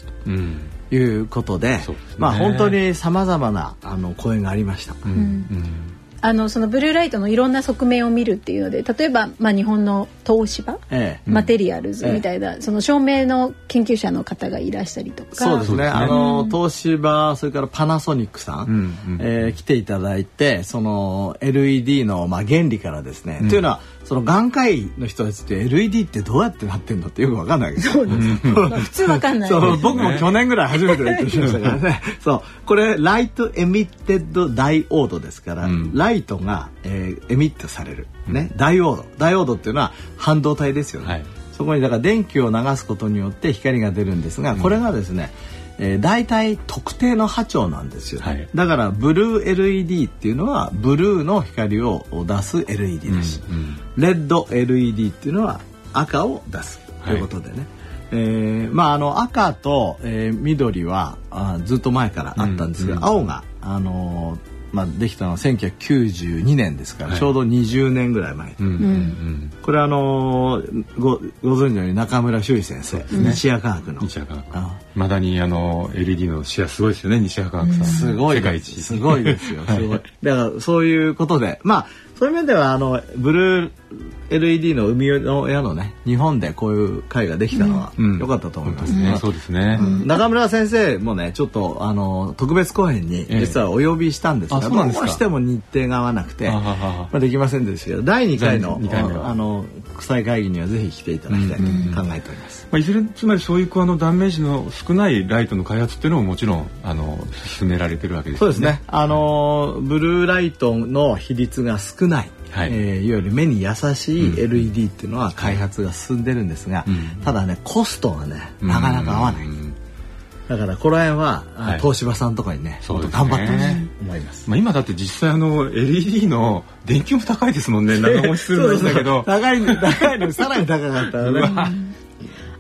Speaker 2: ということでまあ本当にさまざまなあの声がありました。
Speaker 3: うん。うん
Speaker 4: あのそのブルーライトのいろんな側面を見るっていうので例えば、まあ、日本の東芝、
Speaker 2: ええ。
Speaker 4: マテリアルズみたいな、その照明の研究者の方がいらしたりとか。
Speaker 2: そうですね。
Speaker 3: そうですね。
Speaker 2: あの東芝それからパナソニックさん、
Speaker 3: うんうん。
Speaker 2: えー来ていただいてその LED のまあ原理からですね、というのはその眼科医の人たちって LED ってどうやってなってんのってよくわかんないわけ。です。よ。
Speaker 4: まあ普通わかんない。
Speaker 2: そう僕も去年ぐらい初めて勉強しました。か らね。そう。これライトエミッテッドダイオードですから、
Speaker 3: うん。
Speaker 2: ライトが、えーエミットされる。ね、ダイオード。ダイオードっていうのは半導体ですよね。
Speaker 3: はい。
Speaker 2: そこにだから電気を流すことによって光が出るんですが、これがですね、えー、大体特定の波長なんですよ、
Speaker 3: はい。
Speaker 2: だからブルー LED っていうのはブルーの光を出す LED だし、
Speaker 3: うん
Speaker 2: レッド LED っていうのは赤を出す。ということでね、えーまああの赤と、えー緑はあずっと前からあったんですが、
Speaker 3: うん。
Speaker 2: 青があのーまあできたのは1992年ですから、
Speaker 3: はい。
Speaker 2: ちょうど20年ぐらい前、
Speaker 3: うんうん
Speaker 2: これはあのーごご存知のように中村修一先生、西谷科学の。
Speaker 3: 西谷科学
Speaker 2: あ
Speaker 3: まだにあの LED のシェアすごいですよね西谷科学さん。
Speaker 2: すごい
Speaker 3: 世界一。
Speaker 2: すごいですよ。すごい。だからそういうことで、まあそういう面ではあのブルー LED の生みの親のね日本でこういう会ができたのは
Speaker 3: うん。
Speaker 2: 良かったと思います
Speaker 3: ね。
Speaker 2: ね。
Speaker 3: そうですね。
Speaker 2: 中村先生もねちょっとあの特別公演に
Speaker 3: ええ。
Speaker 2: 実はお呼びしたんですが、
Speaker 3: あそうなんですか。
Speaker 2: どうしても日程が合わなくて、ま
Speaker 3: は
Speaker 2: あ、できませんでしたけど第2回の
Speaker 3: 第二回目は
Speaker 2: あの国際会議にはぜひ来ていただきたいと考えております。
Speaker 3: まあ、いずれつまりそういうあのダメージの少ないライトの開発っていうのももちろんあの進められてるわけですよ
Speaker 2: そうですね。あのブルーライトの比率が少ない、
Speaker 3: はい。
Speaker 2: えーいわゆる目に優しい LED っていうのは開発が進んでるんですが、
Speaker 3: うん。
Speaker 2: ただねコストがねなかなか合わない。
Speaker 3: うん
Speaker 2: だからこの辺は、
Speaker 3: はい。
Speaker 2: 東芝さんとかにね
Speaker 3: そうね。
Speaker 2: 頑張ってほしいと思います。
Speaker 3: まあ今だって実際あの LED の電球も高いですもんね。長持ちするんだけど。
Speaker 2: 高い高いのにさらに高かったらね。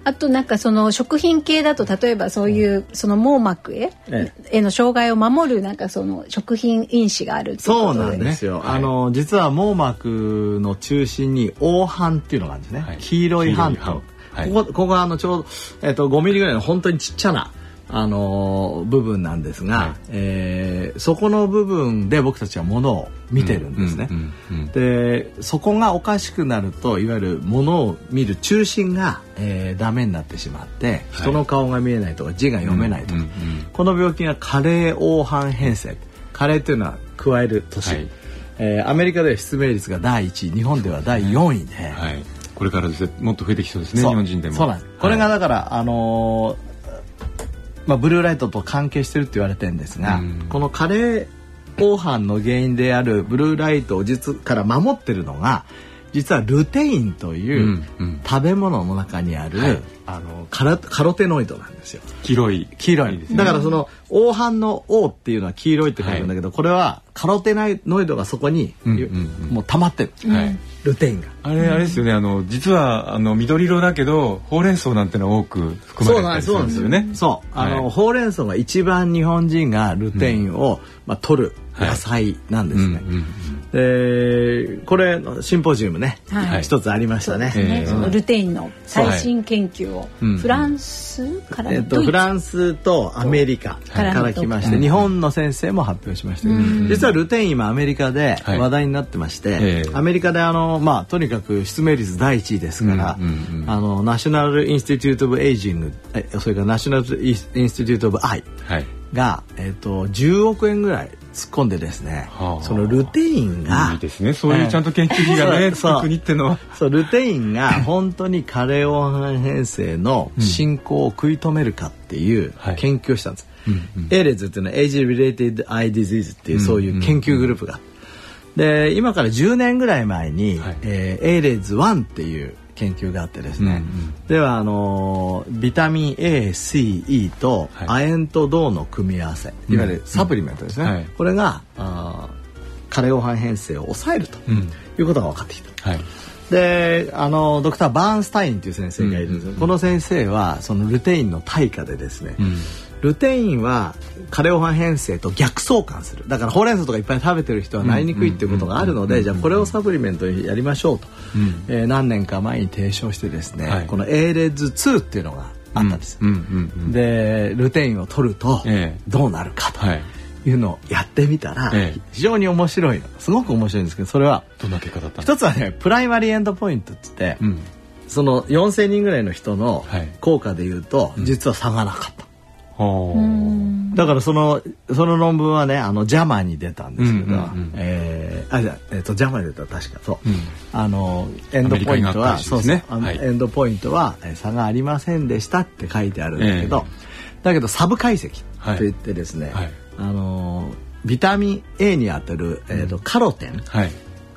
Speaker 4: あとなんかその食品系だと例えばそういうその網膜へ
Speaker 2: え
Speaker 4: への障害を守るなんかその食品因子があるっていう
Speaker 2: そうなんですよ。
Speaker 3: はい。
Speaker 2: あの実は網膜の中心に黄斑っていうのがあるんですね。
Speaker 3: はい。
Speaker 2: 黄色い斑と、
Speaker 3: 斑はい。
Speaker 2: ここここがあのちょうどえっ、と5ミリぐらいの本当にちっちゃなあの部分なんですが、
Speaker 3: はい。
Speaker 2: えーそこの部分で僕たちはものを見てるんですね。
Speaker 3: うんうんうん
Speaker 2: でそこがおかしくなるといわゆるものを見る中心が、えーダメになってしまって人の顔が見えないとか字が読めないとか、
Speaker 3: うんうん
Speaker 2: この病気が加齢黄斑変性。加齢というのは加える年、
Speaker 3: はい。
Speaker 2: えーアメリカでは失明率が第1位。日本では第4位で、
Speaker 3: はいこれからですねもっと増えてきそうですね日本人でも
Speaker 2: そうなんですこれがだから、あのーまあ、ブルーライトと関係してるって言われてるんですが、
Speaker 3: うん。
Speaker 2: この加齢黄斑の原因であるブルーライトを実から守ってるのが実はルテインという、食べ物の中にある、
Speaker 3: はい。
Speaker 2: あのカラカロテノイドなんですよ。
Speaker 3: 黄色い。
Speaker 2: 黄色い。
Speaker 3: ですね。
Speaker 2: だからその黄斑の「黄」っていうのは黄色いって書くんだけど、これはカロテノイドがそこに、
Speaker 3: うんうんうん。
Speaker 2: もう溜まってる、
Speaker 3: はい
Speaker 2: ルテインが。
Speaker 3: あれあれですよね。あの実はあの緑色だけどほうれん草なんてのは多く含まれてたりするんですよね。
Speaker 2: そうあの、
Speaker 3: はい。
Speaker 2: ほうれん草が一番日本人がルテインを、まあ、取る野菜なんですね。
Speaker 3: うんうん
Speaker 2: でこれシンポジウムね、
Speaker 4: はい。
Speaker 2: 一つありましたね。
Speaker 3: ええ
Speaker 4: そのルテインの最新研究を。
Speaker 3: うん。
Speaker 4: フランスから
Speaker 2: えっと、フランスとアメリカ
Speaker 4: はい
Speaker 2: から来まして、日本の先生も発表しました実はルテイン今アメリカで
Speaker 3: はい。
Speaker 2: 話題になってまして、
Speaker 3: ええ。
Speaker 2: アメリカであの、まあ、とにかく失明率第一位ですから、あの National Institute of Aging えそれから National Institute of Eye。
Speaker 3: はい
Speaker 2: が、えっと10億円ぐらい突っ込んでですね、
Speaker 3: はあ。
Speaker 2: そのルテインが
Speaker 3: いいですね。そういうちゃんと研究費がねつ
Speaker 2: そう。
Speaker 3: く国ってのは。
Speaker 2: そうルテインが 本当に加齢黄斑変性の進行を食い止めるかっていう
Speaker 3: はい。
Speaker 2: 研究をしたんです。
Speaker 3: うんうん。
Speaker 2: AREDS っていうのは Age Related Eye Disease っていうそういう研究グループが。あってで今から10年ぐらい前に、
Speaker 3: はい。
Speaker 2: えーエイレズ1っていう研究があってですね、
Speaker 3: うんうん。
Speaker 2: ではあのービタミン ACE と
Speaker 3: はい。
Speaker 2: 亜鉛と銅の組み合わせ、
Speaker 3: うん。
Speaker 2: いわゆるサプリメントですね、
Speaker 3: はい。
Speaker 2: これがあー加齢黄斑変性を抑えると
Speaker 3: うん。
Speaker 2: いうことが分かってきた。
Speaker 3: はい。
Speaker 2: であのドクター・バーンスタインという先生がいるんです
Speaker 3: うんうん。
Speaker 2: この先生はそのルテインの対価でですね、
Speaker 3: うん
Speaker 2: ルテインは加齢黄斑変性と逆相関する。だからほうれん草とかいっぱい食べてる人はなりにくいっていうことがあるのでじゃあこれをサプリメントにやりましょうと、
Speaker 3: うん
Speaker 2: えー何年か前に提唱してですね、
Speaker 3: はい。
Speaker 2: この A レッズ2っていうのがあったんです、
Speaker 3: うんうんうん
Speaker 2: でルテインを取ると
Speaker 3: ええ
Speaker 2: どうなるかと
Speaker 3: はい
Speaker 2: いうのをやってみたら
Speaker 3: ええ。
Speaker 2: 非常に面白いのすごく面白いんですけどそれは
Speaker 3: どんな結果だったんです
Speaker 2: 一つはね primary endpoint って言って、
Speaker 3: うん。
Speaker 2: その4,000人ぐらいの人の
Speaker 3: はい。
Speaker 2: 効果でいうと、実は差がなかった。
Speaker 3: は
Speaker 2: だからそのその論文はねあのジャマに出たんですけど、
Speaker 3: うんうんうん。
Speaker 2: えーあじゃあえっ、とジャマに出た確か。そう、
Speaker 3: うん。
Speaker 2: あのエンドポイントは
Speaker 3: ね。
Speaker 2: そうそう。
Speaker 3: はい。
Speaker 2: エンドポイントはえー差がありませんでしたって書いてあるんだけど、
Speaker 3: え
Speaker 2: だけどサブ解析とい。ってですね、
Speaker 3: はい。
Speaker 2: あのビタミン A にあたる、えーとカロテン
Speaker 3: はい。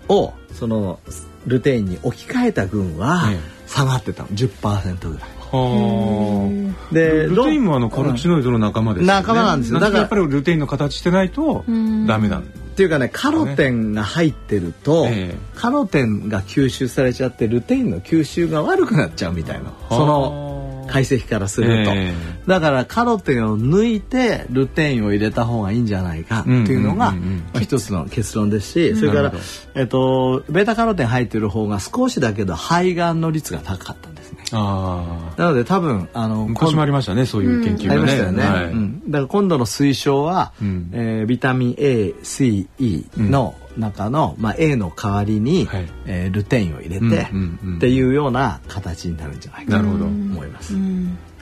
Speaker 2: をそのルテインに置き換えた群は
Speaker 3: ええ。
Speaker 2: 下がってたの。10%ぐらい。
Speaker 3: はあ
Speaker 2: で
Speaker 3: ルテインもあのカロチノイドの仲間ですよね。
Speaker 2: 仲間なんですよ。だから
Speaker 3: やっぱりルテインの形してないとダメなん。
Speaker 2: っていうかねカロテンが入ってると、
Speaker 3: ええ。
Speaker 2: カロテンが吸収されちゃってルテインの吸収が悪くなっちゃうみたいな。その解析からすると、
Speaker 3: え
Speaker 2: だからカロテンを抜いてルテインを入れた方がいいんじゃないかっていうのが一つの結論ですしそれからえっと、ベータカロテン入ってる方が少しだけど肺がんの率が高かった。んですね。
Speaker 3: ああ
Speaker 2: なので多分あの
Speaker 3: 昔もありましたねそういう研究がね。
Speaker 2: ありましたよね、
Speaker 3: はい。
Speaker 2: うん、だから今度の推奨は、
Speaker 3: うん。
Speaker 2: えービタミン ACE の中の、まあ、A の代わりに、
Speaker 3: はい。
Speaker 2: えールテインを入れて、
Speaker 3: うんうんうん。
Speaker 2: っていうような形になるんじゃないかと
Speaker 3: なるほど。
Speaker 2: 思います。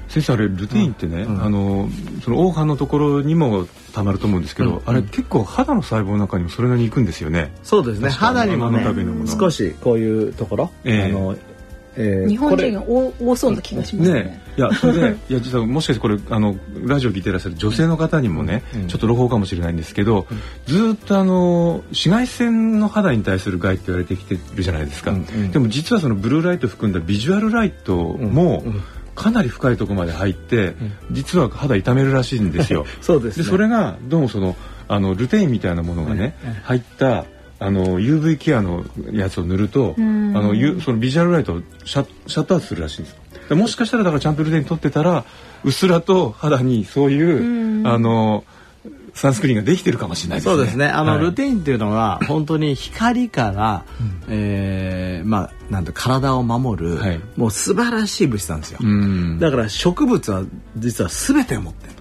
Speaker 3: 先生あれルテインってね、
Speaker 2: うん。
Speaker 3: あのその黄斑のところにもたまると思うんですけど、
Speaker 2: うん。
Speaker 3: あれ結構肌の細胞の中にもそれなりに行くんですよね。
Speaker 2: そうですね。肌にもね少しこういうところ、
Speaker 3: ええ。
Speaker 2: あのえー
Speaker 4: 日本人が多多そうな気がしますね。
Speaker 3: ねいやそれで いや実はもしかしてこれあのラジオ聞いてらっしゃる女性の方にもね、
Speaker 2: うん。
Speaker 3: ちょっと朗報かもしれないんですけど、ずーっとあの紫外線の肌に対する害って言われてきてるじゃないですか、
Speaker 2: うんうん。
Speaker 3: でも実はそのブルーライト含んだビジュアルライトも、
Speaker 2: うん
Speaker 3: かなり深いところまで入って、実は肌痛めるらしいんですよ。
Speaker 2: そうですね。
Speaker 3: それがどうもそのあのルテインみたいなものがね、入ったあの UV ケアのやつを塗ると、あのゆその visual light をシャシャットアウトするらしいんですもしかしたらだからちゃんとルテイン取ってたらうっすらと肌にそういう、あのサンスクリーンができてるかもしれないですね。
Speaker 2: そうですね。あの、
Speaker 3: はい
Speaker 2: ルテインっていうのは本当に光から、えーまあなんて体を守る、
Speaker 3: はい
Speaker 2: もう素晴らしい物質なんですよ。
Speaker 3: うん
Speaker 2: だから植物は実は全てを持ってる。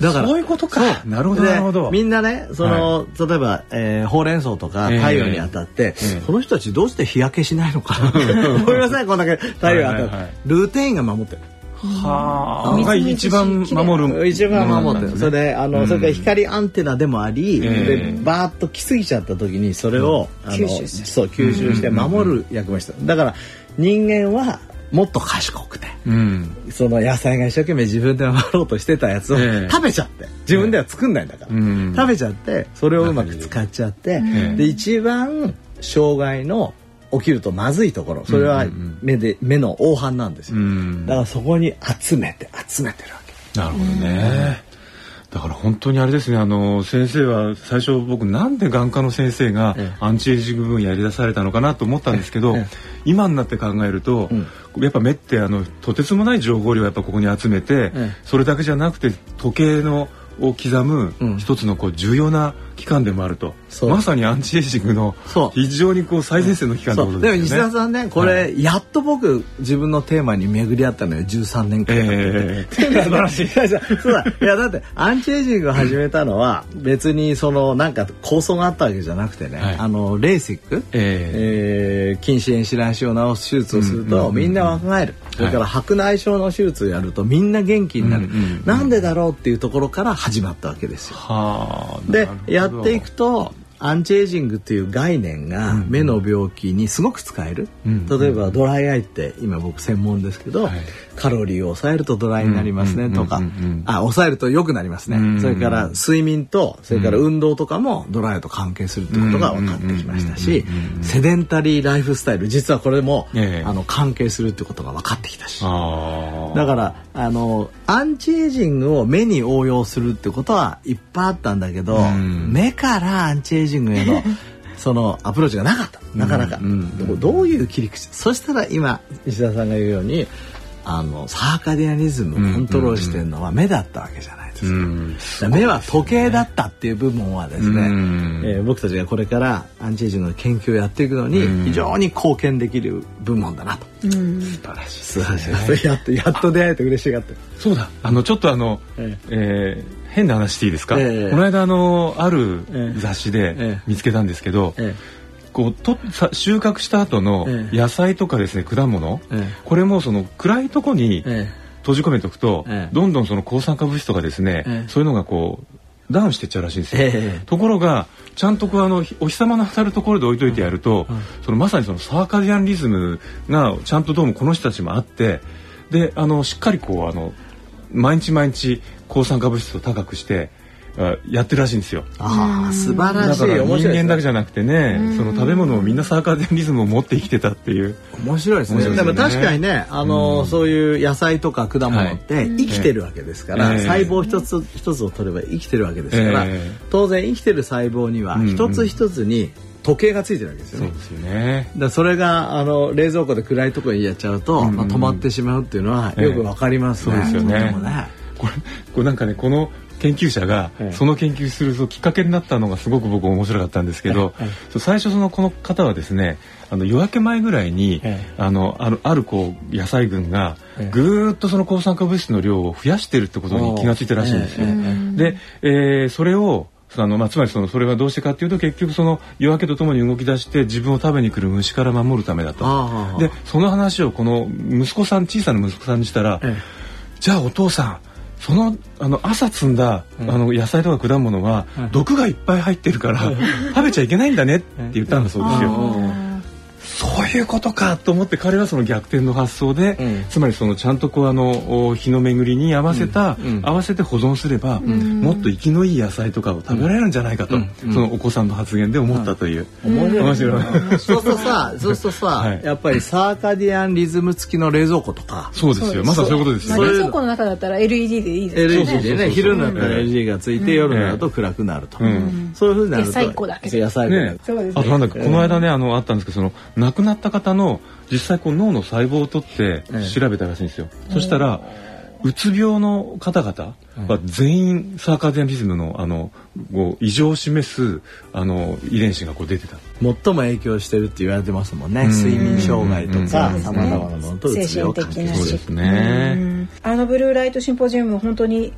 Speaker 2: だから
Speaker 3: そういうことか。なるほど
Speaker 2: で
Speaker 3: なるほど。
Speaker 2: みんなねその、例えば、えーほうれん草とか
Speaker 3: ええ
Speaker 2: 太陽に当たって、
Speaker 3: ええ
Speaker 2: この人たちどうして日焼けしないのかな？って思いませんこんだけ太陽に当たって、
Speaker 3: はいはいはい。
Speaker 2: ルテインが守ってる。
Speaker 3: はあ。が一番守る。
Speaker 2: 一番守ってる、
Speaker 3: うん
Speaker 2: それであの、それから光アンテナでもあり、
Speaker 3: ええ
Speaker 2: でバーッと来すぎちゃった時にそれを、あの
Speaker 4: 吸収する
Speaker 2: そう吸収して守る役目してる。だから人間はもっと賢くて。
Speaker 3: うん。
Speaker 2: その野菜が一生懸命自分で守ろうとしてたやつを
Speaker 3: ええ。
Speaker 2: 食べちゃって。自分では作んないんだから、
Speaker 3: うん。
Speaker 2: 食べちゃってそれをうまく使っちゃって、
Speaker 3: ええ
Speaker 2: で一番障害の起きるとまずいところ。それは
Speaker 3: うんうんうん。
Speaker 2: 目で目の黄斑なんですよ、
Speaker 3: うん。
Speaker 2: だからそこに集めて集めてるわけ。
Speaker 3: なるほどね。だから本当にあれですね。あの先生は最初僕なんで眼科の先生が
Speaker 2: ええ。
Speaker 3: アンチエイジング分野やり出されたのかなと思ったんですけど、
Speaker 2: ええ。
Speaker 3: 今になって考えると、やっぱ目ってあのとてつもない情報量をやっぱここに集めて、
Speaker 2: ええ。
Speaker 3: それだけじゃなくて時計のを刻む
Speaker 2: うん。
Speaker 3: 一つのこう重要な機関でもあると、まさにアンチエイジングの非常にこう最前線の機関ってこと
Speaker 2: でも
Speaker 3: ですよね。
Speaker 2: 西田さんねこれ、やっと僕自分のテーマに巡り合ったのよ。13年間
Speaker 3: ええ。
Speaker 2: 素晴らしいそうだ。いやだってアンチエイジングを始めたのは別にそのなんか構想があったわけじゃなくてね、
Speaker 3: はい。
Speaker 2: あのレーシック、
Speaker 3: え
Speaker 2: え。ー筋弛炎シラン症を治す手術をすると、みんな若返る。それから白内障の手術をやるとみんな元気になる、
Speaker 3: うんうんうん
Speaker 2: なんでだろうっていうところから始まったわけですよ。
Speaker 3: はあ。
Speaker 2: でやっていくとアンチエイジングっていう概念が目の病気にすごく使える、
Speaker 3: うん
Speaker 2: 例えばドライアイって今僕専門ですけど、
Speaker 3: はい。
Speaker 2: カロリーを抑えるとドライになりますねとか、
Speaker 3: うんうんうんうん
Speaker 2: あ抑えると良くなりますね、
Speaker 3: うん
Speaker 2: それから睡眠とそれから運動とかもドライと関係するってことが分かってきましたし
Speaker 3: うんうんうんうん
Speaker 2: セデンタリーライフスタイル実はこれも、
Speaker 3: ええ。
Speaker 2: あの関係するってことが分かってきたし。だからあのアンチエイジングを目に応用するってことはいっぱいあったんだけど、
Speaker 3: ん。
Speaker 2: 目からアンチエイジングへの そのアプローチがなかった。なかなか、
Speaker 3: うん。
Speaker 2: どどういう切り口？そしたら今石田さんが言うようにあのサーカディアニズムをコントロールしてるのは目だったわけじゃないです目は時計だったっていう部分はですね、
Speaker 3: うん。
Speaker 2: えー僕たちがこれからアンチエイジングの研究をやっていくのに
Speaker 3: うん。
Speaker 2: 非常に貢献できる部門だなと。
Speaker 4: うん。
Speaker 3: 素晴らしい。
Speaker 2: 素晴らしい。やっとやっと出会えて嬉しがって。る。
Speaker 3: そうだ。あのちょっとあの、
Speaker 2: え
Speaker 3: え。ー変な話していいですか？
Speaker 2: ええ。
Speaker 3: この間あのある
Speaker 2: ええ。
Speaker 3: 雑誌で
Speaker 2: ええ。
Speaker 3: 見つけたんですけど、
Speaker 2: え
Speaker 3: こうとさ収穫した後の
Speaker 2: ええ。
Speaker 3: 野菜とかですね果物、
Speaker 2: ええ。
Speaker 3: これもその暗いとこに
Speaker 2: え
Speaker 3: 閉じ込めておくと、
Speaker 2: ええ。
Speaker 3: どんどんその抗酸化物質とかですね、
Speaker 2: ええ。
Speaker 3: そういうのがこうダウンしていっちゃうらしいんですよ。
Speaker 2: ええ
Speaker 3: ところがちゃんとこうあのお日様の当たるところで置いといてやると、そのまさにそのサーカディアンリズムがちゃんとどうもこの人たちもあってであのしっかりこうあの毎日毎日抗酸化物質を高くしてあやってるらしいんですよ。
Speaker 2: ああ素晴らしい。
Speaker 3: だから人間だけじゃなくてね、その食べ物をみんなサーカディアンリズムを持って生きてたっていう。
Speaker 2: 面白いですね。
Speaker 3: で
Speaker 2: も確かにねあの、そういう野菜とか果物って
Speaker 3: はい。
Speaker 2: 生きてるわけですから、
Speaker 3: ええ
Speaker 2: 細胞一つ一つを取れば生きてるわけですから、
Speaker 3: ええ。
Speaker 2: 当然生きてる細胞には一つ一つに時計がついてるわけですよね。
Speaker 3: そうですよね。
Speaker 2: だそれがあの冷蔵庫で暗いところにやっちゃうと、
Speaker 3: うんうん。
Speaker 2: まあ、止まってしまうっていうのは
Speaker 3: ええ
Speaker 2: よくわかりますね。
Speaker 3: そうですよね。これこれなんかねこの研究者が
Speaker 2: ええ。
Speaker 3: その研究するときっかけになったのがすごく僕面白かったんですけど、最初そのこの方はですねあの夜明け前ぐらいに、
Speaker 2: ええ。
Speaker 3: あのあるあるこう野菜群が
Speaker 2: ええ。
Speaker 3: ぐーっとその抗酸化物質の量を増やしてるってことに気がついたらしいんですよ。
Speaker 2: ええ。
Speaker 3: で、えーそれをあのまあ、つまりそのそれはどうしてかっていうと結局その夜明けとともに動き出して自分を食べに来る虫から守るためだと。でその話をこの息子さん小さな息子さんにしたら、
Speaker 2: え。
Speaker 3: じゃあお父さんそのあの朝摘んだ、あの野菜とか果物は、毒がいっぱい入ってるから、食べちゃいけないんだねって言ったんだそうですよ。そういうことかと思って彼はその逆転の発想で、うん、つまりそのちゃんとこうあの日の巡りに合わせた、うん、合わせて保存すれば、もっと生きのいい野菜とかを食べられるんじゃないかと、そのお子さんの発言で思ったという。面
Speaker 2: 白い。そうするとさ、そうするとさ、はい、やっぱりサーカディアンリズム付きの冷蔵庫とか。
Speaker 3: そうですよ。まさそういうことです
Speaker 4: よ、冷蔵庫の中だったら LED でいいですね。
Speaker 2: LED でね、昼になったら LED がついて、夜になると暗くなると。そういうふうになると。野
Speaker 4: 菜庫だけ。
Speaker 2: 野菜庫。
Speaker 3: ね、あとなんだこの間ねあのあったんですけどその亡くなった方の実際こう脳の細胞を取って調べたらしいんですよ。そしたらうつ病の方々は全員サーカディアンリズムのあのこう異常を示すあの遺伝子がこう出てた。
Speaker 2: 最も影響してるって言われてますもんね。睡眠障害とかさまざまなものとうつ病を関係
Speaker 3: そうですね。
Speaker 4: あのブルーライトシンポジウム本当に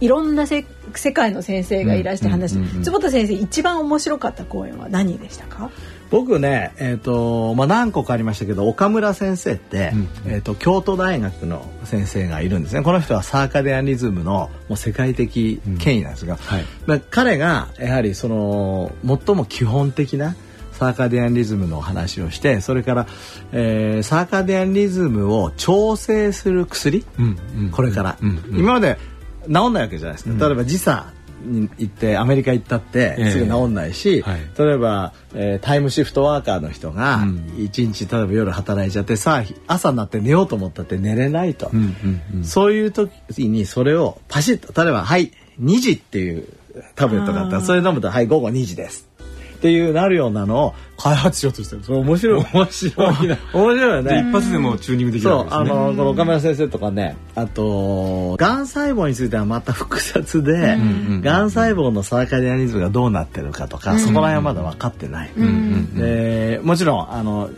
Speaker 4: いろんなせ世界の先生がいらして話、坪田先生一番面白かった講演は何でしたか？
Speaker 2: 僕ね、えーとまあ、何個かありましたけど岡村先生って、うん、えーと、京都大学の先生がいるんですね。この人はサーカディアニズムのもう世界的権威なんですが、うんはい。まあ、彼がやはりその最も基本的なサーカディアンリズムの話をしてそれから、えー、サーカディアンリズムを調整する薬、うんうん、これから、今まで治んないわけじゃないですか、例えば時差に行ってアメリカ行ったってすぐ治んないし、えーはい、例えば、えー、タイムシフトワーカーの人が一日例えば夜働いちゃってさあ朝になって寝ようと思ったって寝れないと、うんうんうん、そういう時にそれをパシッと例えば「はい2時」っていうタブレットがあったらそれ飲むと「はい午後2時です」っていうなるようなのを開発しようとしてる。それ面白い。
Speaker 3: 面白いな。
Speaker 2: 面白いよね。
Speaker 3: 一発でもチューニングできる
Speaker 2: そう、あの、この岡村先生とかね、あと、がん細胞についてはまた複雑で、がん細胞のサーカディアニズムがどうなってるかとか、そこら辺はまだ分かってない。で、もちろん、あの、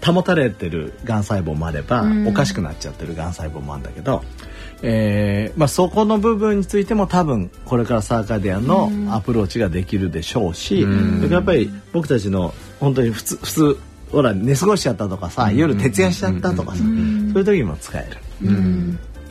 Speaker 2: 保たれてるがん細胞もあれば、おかしくなっちゃってるがん細胞もあるんだけど、えーまあ、そこの部分についても多分これからサーカディアンのアプローチができるでしょうし、うやっぱり僕たちの本当に普通普通ほら寝過ごしちゃったとかさ夜徹夜しちゃったとかさ、そういう時にも使える。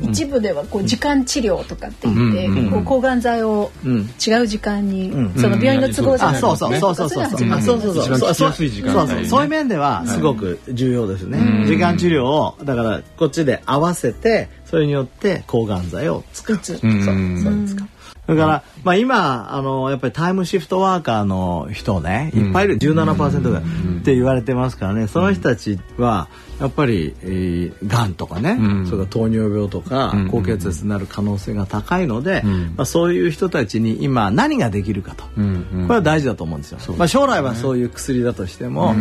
Speaker 4: 一部ではこう時間治療とかって言って、こう抗がん剤を違う時間に、その病院の都合じゃなくて、
Speaker 2: そうそう。そうそうそう。そうそうそうそう。いう面ではすごく重要ですね。時間治療をだからこっちで合わせてそれによって抗がん剤を作る。そう。そうですか。だから、まあ、今あのやっぱりタイムシフトワーカーの人ねいっぱいいる、うん、17%って言われてますからね。その人たちはやっぱり、えー、がんとかね、うん、それから糖尿病とか、高血圧になる可能性が高いので、うん、まあ、そういう人たちに今何ができるかと、うん、これは大事だと思うんですよ。すね、まあ、将来はそういう薬だとしても、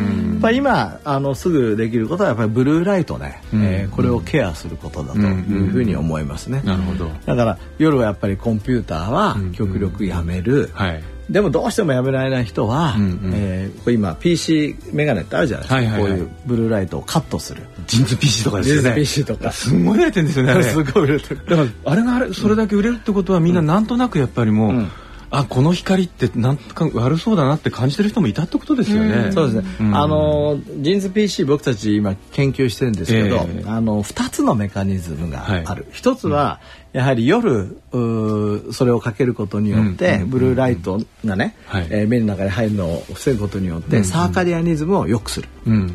Speaker 2: やっ今あのすぐできることはやっぱりブルーライトね、えー、これをケアすることだというふうに思いますね。
Speaker 3: なるほど。
Speaker 2: だから夜はやっぱりコンピューターは極力やめる。はいでもどうしてもやめられない人は、うんうん、えー、今 PC メガネってあるじゃないですか、はいはいはい、こういうブルーライトをカットする。
Speaker 3: ジンズ PC とかですよね。ジンズ
Speaker 2: PC とか。
Speaker 3: すごい売れてるんですよね
Speaker 2: すごい売れてる。
Speaker 3: だからあれがあれそれだけ売れるってことはみんななんとなくやっぱりもう、うん。あこの光ってなんか悪そうだなって感じてる人もいたってことですよね。
Speaker 2: うそうですね。うん、あのジーンズ PC 僕たち今研究してるんですけど、えー、あの二つのメカニズムがある。一、はい、つは、やはり夜それをかけることによって、ブルーライトがね、はい、えー、目の中に入るのを防ぐことによって、サーカディアンリズムを良くする。うんうんうん、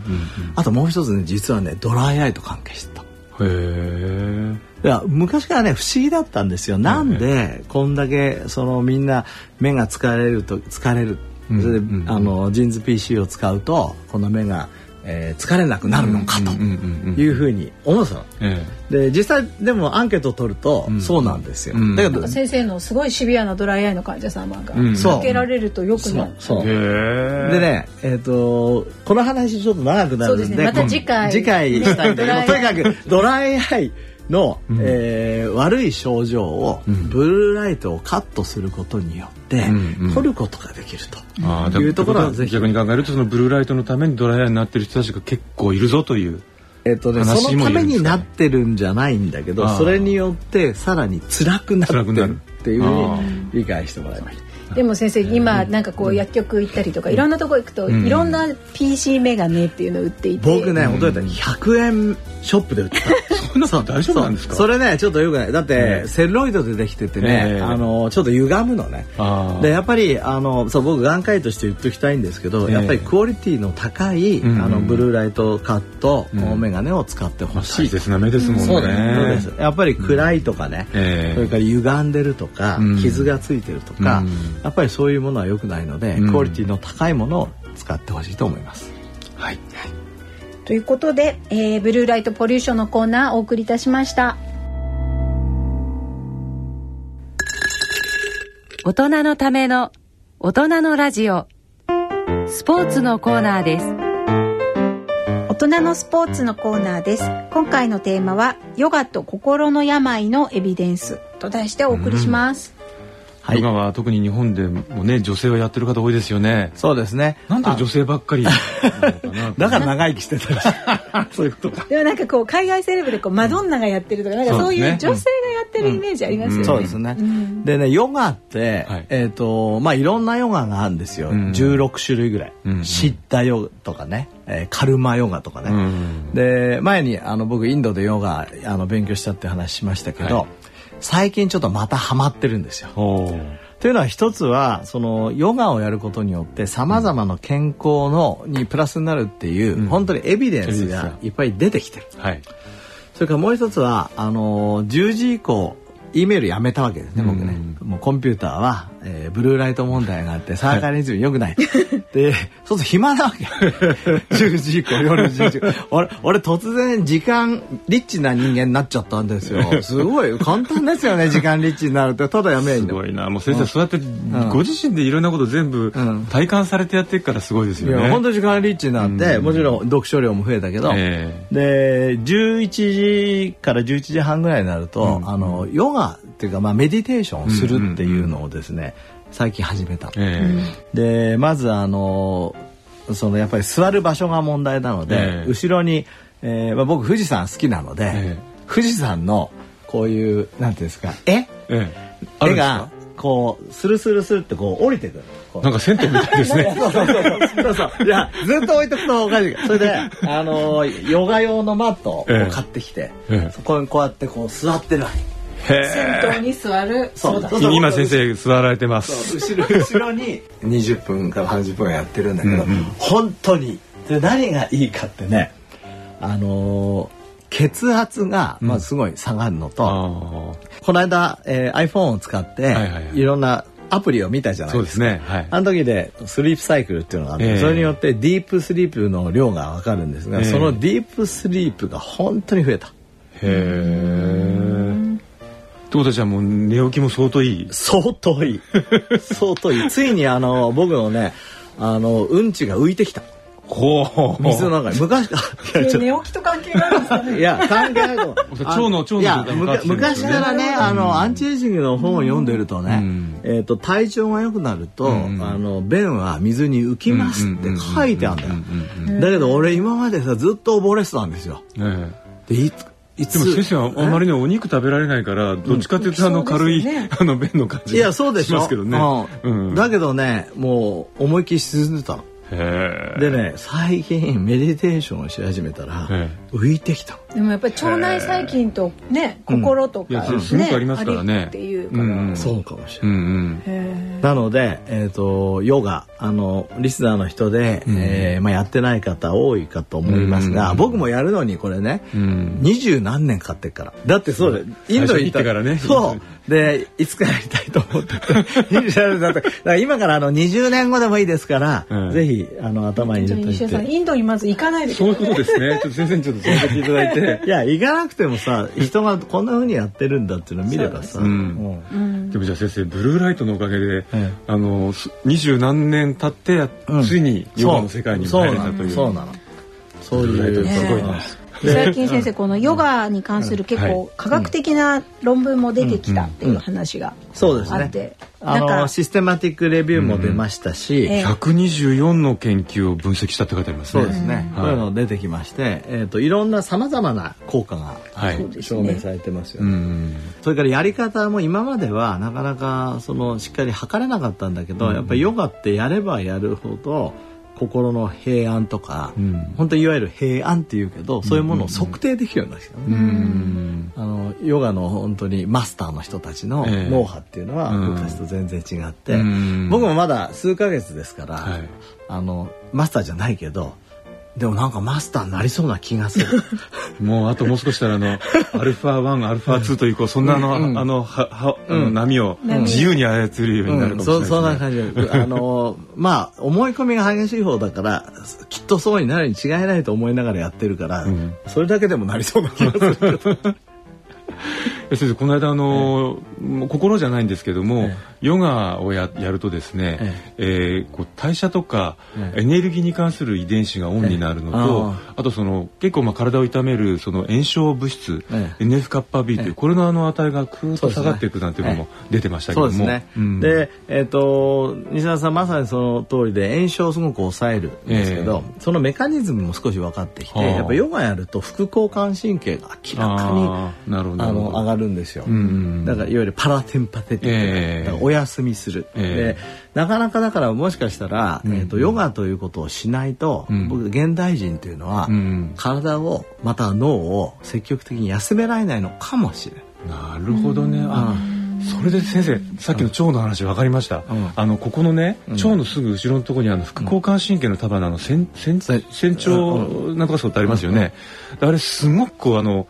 Speaker 2: あともう一つね実はねドライアイと関係してた。へえ。いや昔からね不思議だったんですよ。なんでこんだけそのみんな目が疲れると疲れる。それで、あのジーンズ PC を使うとこの目がえー、疲れなくなるのかというふうに思うんですよ。で実際でもアンケートを取るとそうなんですよ。
Speaker 4: だけど先生のすごいシビアなドライアイの患者様がかけられるとよくなる。
Speaker 2: そう。でねえっ、とこの話ちょっと長くなるんで
Speaker 4: また次回
Speaker 2: 次回したい とにかくドライアイの、うん、えー、悪い症状を、うん、ブルーライトをカットすることによって、うん、取ることができると。いうところは
Speaker 3: 逆に考えるとそのブルーライトのためにドライヤーになってる人たちが結構いるぞという。
Speaker 2: えっとね、そのためになってるんじゃないんだけどそれによってさらに辛くなってる。っていうふうに理解してもらいました。
Speaker 4: でも先生今なんかこう薬局行ったりとかいろんなとこ行くといろんな PC メガネっていうの売っていて。
Speaker 2: 僕ね驚いた。100円ショップで売ってた。
Speaker 3: そんな大丈夫なんですか？
Speaker 2: それねちょっとよくないだってセルロイドでできててねあのちょっと歪むのね。でやっぱりあのそう僕眼科医として言っておきたいんですけどやっぱりクオリティの高いあのブルーライトカットメガネを使ってほしい。
Speaker 3: ですね目ですもんね。
Speaker 2: そうですやっぱり暗いとかねそれから歪んでるとか傷がついてるとかやっぱりそういうものは良くないのでクオリティの高いものを使ってほしいと思います。
Speaker 3: はい。
Speaker 4: ということで、えー、ブルーライトポリューションのコーナーお送りいたしました。
Speaker 1: 大人のための大人のラジオ。スポーツのコーナーです。
Speaker 4: 大人のスポーツのコーナーです。今回のテーマはヨガと心の病のエビデンスと題してお送りします、うん
Speaker 3: ヨガは特に日本でもね女性はやってる方多いですよね。
Speaker 2: そうですね。
Speaker 3: なんで女性ばっかり だ
Speaker 2: から長生きしてた そういうことか。
Speaker 4: でもなんかこう海外セレブでこうマドンナがやってるとかなんかそういう女性がやってるイメージありますよね。
Speaker 2: そうですね。でねヨガってえっとまあいろんなヨガがあるんですよ。16種類ぐらい。シッタヨガとかね。えカルマヨガとかね、で前にあの僕インドでヨガあの勉強したって話しましたけど、最近ちょっとまたハマってるんですよ。というのは一つはそのヨガをやることによってさまざまな健康のにプラスになるっていう、うん、本当にエビデンスがいっぱい出てきてる。はい、それからもう一つはあの10時以降 E メールやめたわけですね、僕ね。もうコンピューターは、えー、ブルーライト問題があって、サーカリズム良くない。で、そうすると暇なわけ。10時以降、夜10時俺、俺突然時間、リッチな人間になっちゃったんですよ。すごい、簡単ですよね、時間リッチになるって。ただやめ
Speaker 3: んすごいな。もう先生、そうやって、ご自身でいろんなこと全部体感されてやっていくからすごいですよね。いや、
Speaker 2: 本当時間リッチになって、もちろん読書量も増えたけど、えー、で、11時から11時半ぐらいになると、あの、ヨガっていうか、まあ、メディテーションをするっていうのをですね、最近始めた、えー、でまずあのそのやっぱり座る場所が問題なので、えー、後ろに、えーまあ、僕富士山好きなので、えー、富士山のこういうなんていうんですか絵、えー、絵がこうスルスルスルってこう降りてくる。
Speaker 3: なんか銭湯みたいですね。
Speaker 2: そうそうそう。そうそう。いやずっと置いとくとおかしい。それであのヨガ用のマットを買ってきて、そこにこうやってこう座ってるわけ。
Speaker 4: 先頭に座る。
Speaker 3: そう。だ。今先生座られてます。
Speaker 2: 後ろ後ろに20分から30分やってるんだけど、うんうん、本当にで何がいいかってねあのー、血圧がまあすごい下がるのと、うん、この間、えー、iPhone を使って、はいはいはい、いろんなアプリを見たじゃないですか。そうですね。はい、あの時でスリープサイクルっていうのがあって、えー、それによってディープスリープの量がわかるんですが、えー、そのディープスリープが本当に増えた。へ
Speaker 3: え。ってことじゃもう寝起きも相当いい？
Speaker 2: 相当いい。相当いい。ついにあの僕のねあのうんちが浮いてきた。ほう。水の中に。昔か
Speaker 4: ら寝起きと関係があ るんですかね。
Speaker 2: いや関係ないと
Speaker 3: 腸の腸のいや
Speaker 2: 昔からねあのアンチエイジングの本を読んでるとね、えっ、と体調が良くなると、あの便は水に浮きますって書いてあるんだよ。だけど俺今までさずっと溺れてたんですよ、でいつ
Speaker 3: いつでも先生はあまりにお肉食べられないからどっちかというとあの軽い、あの便の感じ
Speaker 2: いやそうでしますけどね、だけどねもう思いっきり沈んでたの。でね最近メディテーションをし始めたら浮いてきた
Speaker 4: でもやっぱり腸内細菌とね心とか、
Speaker 3: ね、すごくありますからね。
Speaker 4: っていうから、
Speaker 2: そうかもしれない、なので、えー、とヨガあのリスナーの人で、うえまあ、やってない方多いかと思いますが、僕もやるのにこれね二十、何年かかってから。だってそうだインド行った。
Speaker 3: からね。
Speaker 2: そう。でいつかやりたいと思って。て。今からあの20年後でもいいですから、ぜひあの頭に入れて。おいて
Speaker 4: インドにまず行かないで
Speaker 3: そういうことですね。ちょっと先生にちょっと伝えていただいて
Speaker 2: いや行かなくてもさ人がこんなふうにやってるんだっていうのを見ればさ、でも
Speaker 3: じゃあ先生ブルーライトのおかげで、あの二十何年経ってついにヨガの世界に入れたという、
Speaker 2: そうなの。そういう
Speaker 3: すごいな
Speaker 4: 最近先生このヨガに関する結構科学的な論文も出てきたっていう話が
Speaker 2: そうですね。
Speaker 4: あって、
Speaker 2: あ
Speaker 4: なんか
Speaker 2: のシステマティックレビューも出ましたし、
Speaker 4: ええ。
Speaker 3: 124の研究を分析したって書いてありますね。
Speaker 2: そうですね、
Speaker 3: うん。
Speaker 2: こういうの出てきまして、えー、といろんなさまざまな効果が
Speaker 3: はい。
Speaker 2: 証明されてますよ
Speaker 3: う
Speaker 2: ね。
Speaker 3: ん。
Speaker 2: それからやり方も今まではなかなかそのしっかり測れなかったんだけど、やっぱりヨガってやればやるほど心の平安とか、
Speaker 3: うん。
Speaker 2: 本当いわゆる平安っていうけどそういうものを測定できるようになってきたね、
Speaker 3: うん。
Speaker 2: あのヨガの本当にマスターの人たちの
Speaker 3: ええ。
Speaker 2: 脳波っていうのは
Speaker 3: うん
Speaker 2: 昔と全然違って、
Speaker 3: うん。
Speaker 2: 僕もまだ数ヶ月ですから、
Speaker 3: はい。
Speaker 2: あのマスターじゃないけどでもなんかマスターになりそうな気がする。
Speaker 3: もうあともう少したらあの アルファ1アルファ2というこうそんなあの、
Speaker 2: うん。
Speaker 3: あのはは、あの
Speaker 2: うん。
Speaker 3: 波を自由に操るようになるかもしれないです、ね。
Speaker 2: そそんな感じ。であのまあ思い込みが激しい方だからきっとそうになるに違いないと思いながらやってるから、
Speaker 3: ん。
Speaker 2: それだけでもなりそうな気がする
Speaker 3: 先生この間あの、もう心じゃないんですけども、
Speaker 2: え
Speaker 3: ヨガをややるとですね、えーこう代謝とか、
Speaker 2: ええ。
Speaker 3: エネルギーに関する遺伝子がオンになるのと、
Speaker 2: え
Speaker 3: あとその結構まあ体を痛めるその炎症物質、
Speaker 2: え
Speaker 3: NF カッパ B という、
Speaker 2: ええ。
Speaker 3: これのあの値がクーッ
Speaker 2: そうですね
Speaker 3: と下がっていくなんていうのも出てましたけども、
Speaker 2: そうですね、
Speaker 3: うん。
Speaker 2: でえっ、と西田さんまさにその通りで炎症をすごく抑えるんですけど、そのメカニズムも少し分かってきて、
Speaker 3: はあ。
Speaker 2: やっぱヨガやると副交感神経が明らかに
Speaker 3: あーなるほど
Speaker 2: あ
Speaker 3: なる
Speaker 2: がるんですよ、
Speaker 3: うん。うん
Speaker 2: だからいわゆるパラテンパテティック、
Speaker 3: ええ。
Speaker 2: だからお休みする、
Speaker 3: え
Speaker 2: でなかなかだからもしかしたら、
Speaker 3: うん。
Speaker 2: えー、とヨガということをしないと、
Speaker 3: うん。
Speaker 2: 僕現代人というのは、
Speaker 3: うん。
Speaker 2: 体をまたは脳を積極的に休められないのかもしれない。
Speaker 3: なるほどね。あ、それで先生、さっきの腸の話分かりました。
Speaker 2: うん。
Speaker 3: あのここのね、
Speaker 2: うん。
Speaker 3: 腸のすぐ後ろのところにあの副交感神経の束のあの線線線長なんとかそうってありますよね。あれすごくこうあの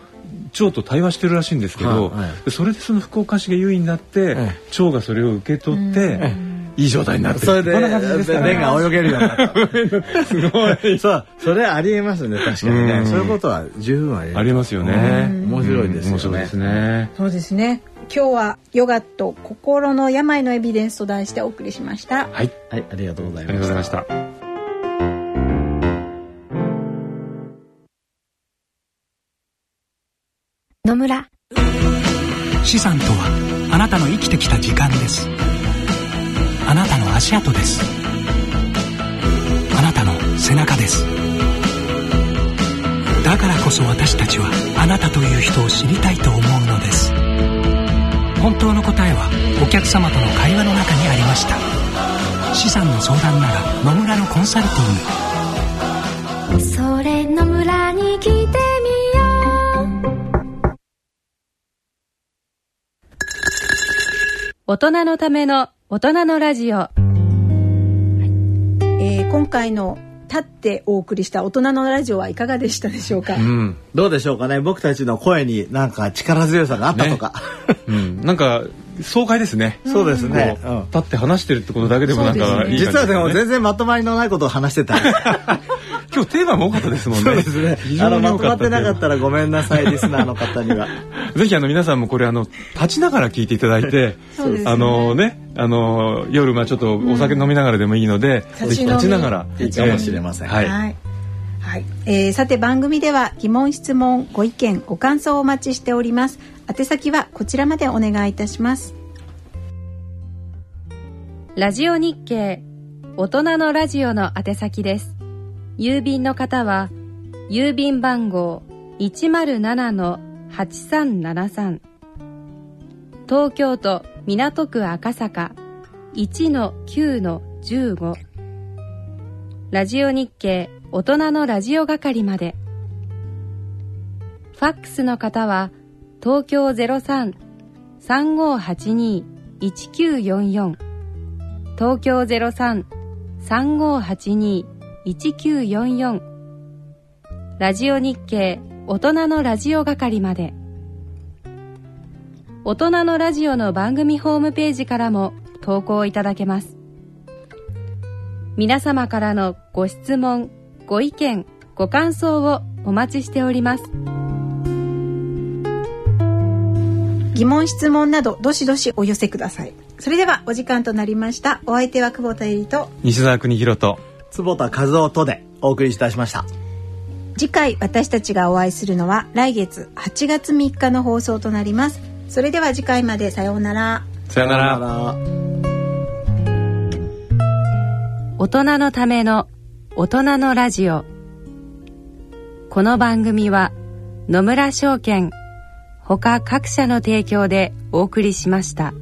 Speaker 3: 腸と対話してるらしいんですけど、
Speaker 2: はい
Speaker 3: それでその副交感神経優位になって、
Speaker 2: え
Speaker 3: 腸がそれを受け取って、いい状態になってる
Speaker 2: それで
Speaker 3: こんな感じですかね。
Speaker 2: 便が泳げるようになった。
Speaker 3: す ごい。
Speaker 2: そう、それありえますね、確かにね。
Speaker 3: うん
Speaker 2: そういうことは十分ありえ
Speaker 3: ありますよね。
Speaker 2: うん面白いですよね
Speaker 3: うん面白いですね。
Speaker 4: そうですね今日はヨガと心の病のエビデンスと題してお送りしました
Speaker 3: はい、
Speaker 2: はい、ありがとうございま
Speaker 3: ありがとうご
Speaker 2: し
Speaker 3: ざいま
Speaker 2: た
Speaker 3: し。た。
Speaker 8: 野村。
Speaker 9: 資産とはあなたの生きてきた時間です。あなたの足跡です。あなたの背中です。だからこそ私たちはあなたという人を知りたいと思うのです。本当の答えはお客様との会話の中にありました。資産の相談なら野村のコンサルティング。
Speaker 8: それ野村に来て
Speaker 1: 大人のための大人のラジオ
Speaker 4: えー今回の立ってお送りした大人のラジオはいかがでしたでしょうか、
Speaker 2: うん。どうでしょうかね？僕たちの声になんか力強さがあったとか。
Speaker 3: うん、なんか爽快ですね。
Speaker 2: そうですね。
Speaker 3: 立って話してるってことだけでもなんかいい感じ
Speaker 2: 実はでも
Speaker 3: ね
Speaker 2: 全然まとまりのないことを話してた。
Speaker 3: 今日テーマも多かったですもんね。
Speaker 2: そうですね
Speaker 3: 非。
Speaker 2: あ
Speaker 3: 常
Speaker 2: のまとまって
Speaker 3: に多かった
Speaker 2: なかったらごめんなさいリスナーの方には。
Speaker 3: ぜひあの皆さんもこれあの立ちながら聞いていただいて、
Speaker 4: そうですね
Speaker 3: あのねあの夜まあちょっとお酒飲みながらでもいいので、
Speaker 4: うん
Speaker 3: ぜひ立ちながら
Speaker 2: いいかもしれません
Speaker 3: はい。
Speaker 4: はい、はいえーさて番組では疑問質問ご意見ご感想をお待ちしております宛先はこちらまでお願いいたします
Speaker 1: ラジオ日経大人のラジオの宛先です郵便の方は郵便番号107-8373東京都港区赤坂1-9-15ラジオ日経大人のラジオ係まで。ファックスの方は東京03-3582-1944東京03-3582-1944ラジオ日経大人のラジオ係まで。大人のラジオの番組ホームページからも投稿いただけます。皆様からのご質問ご意見ご感想をお待ちしております。
Speaker 4: 疑問質問などどしどしお寄せください。それではお時間となりました。お相手は久保田恵里と
Speaker 3: 西澤邦弘と
Speaker 2: 坪田和夫とでお送りいたしました。
Speaker 4: 次回私たちがお会いするのは来月8月3日の放送となりますそれでは次回までさようなら
Speaker 3: さよなら
Speaker 1: 大人のための大人のラジオこの番組は野村証券ほか各社の提供でお送りしました。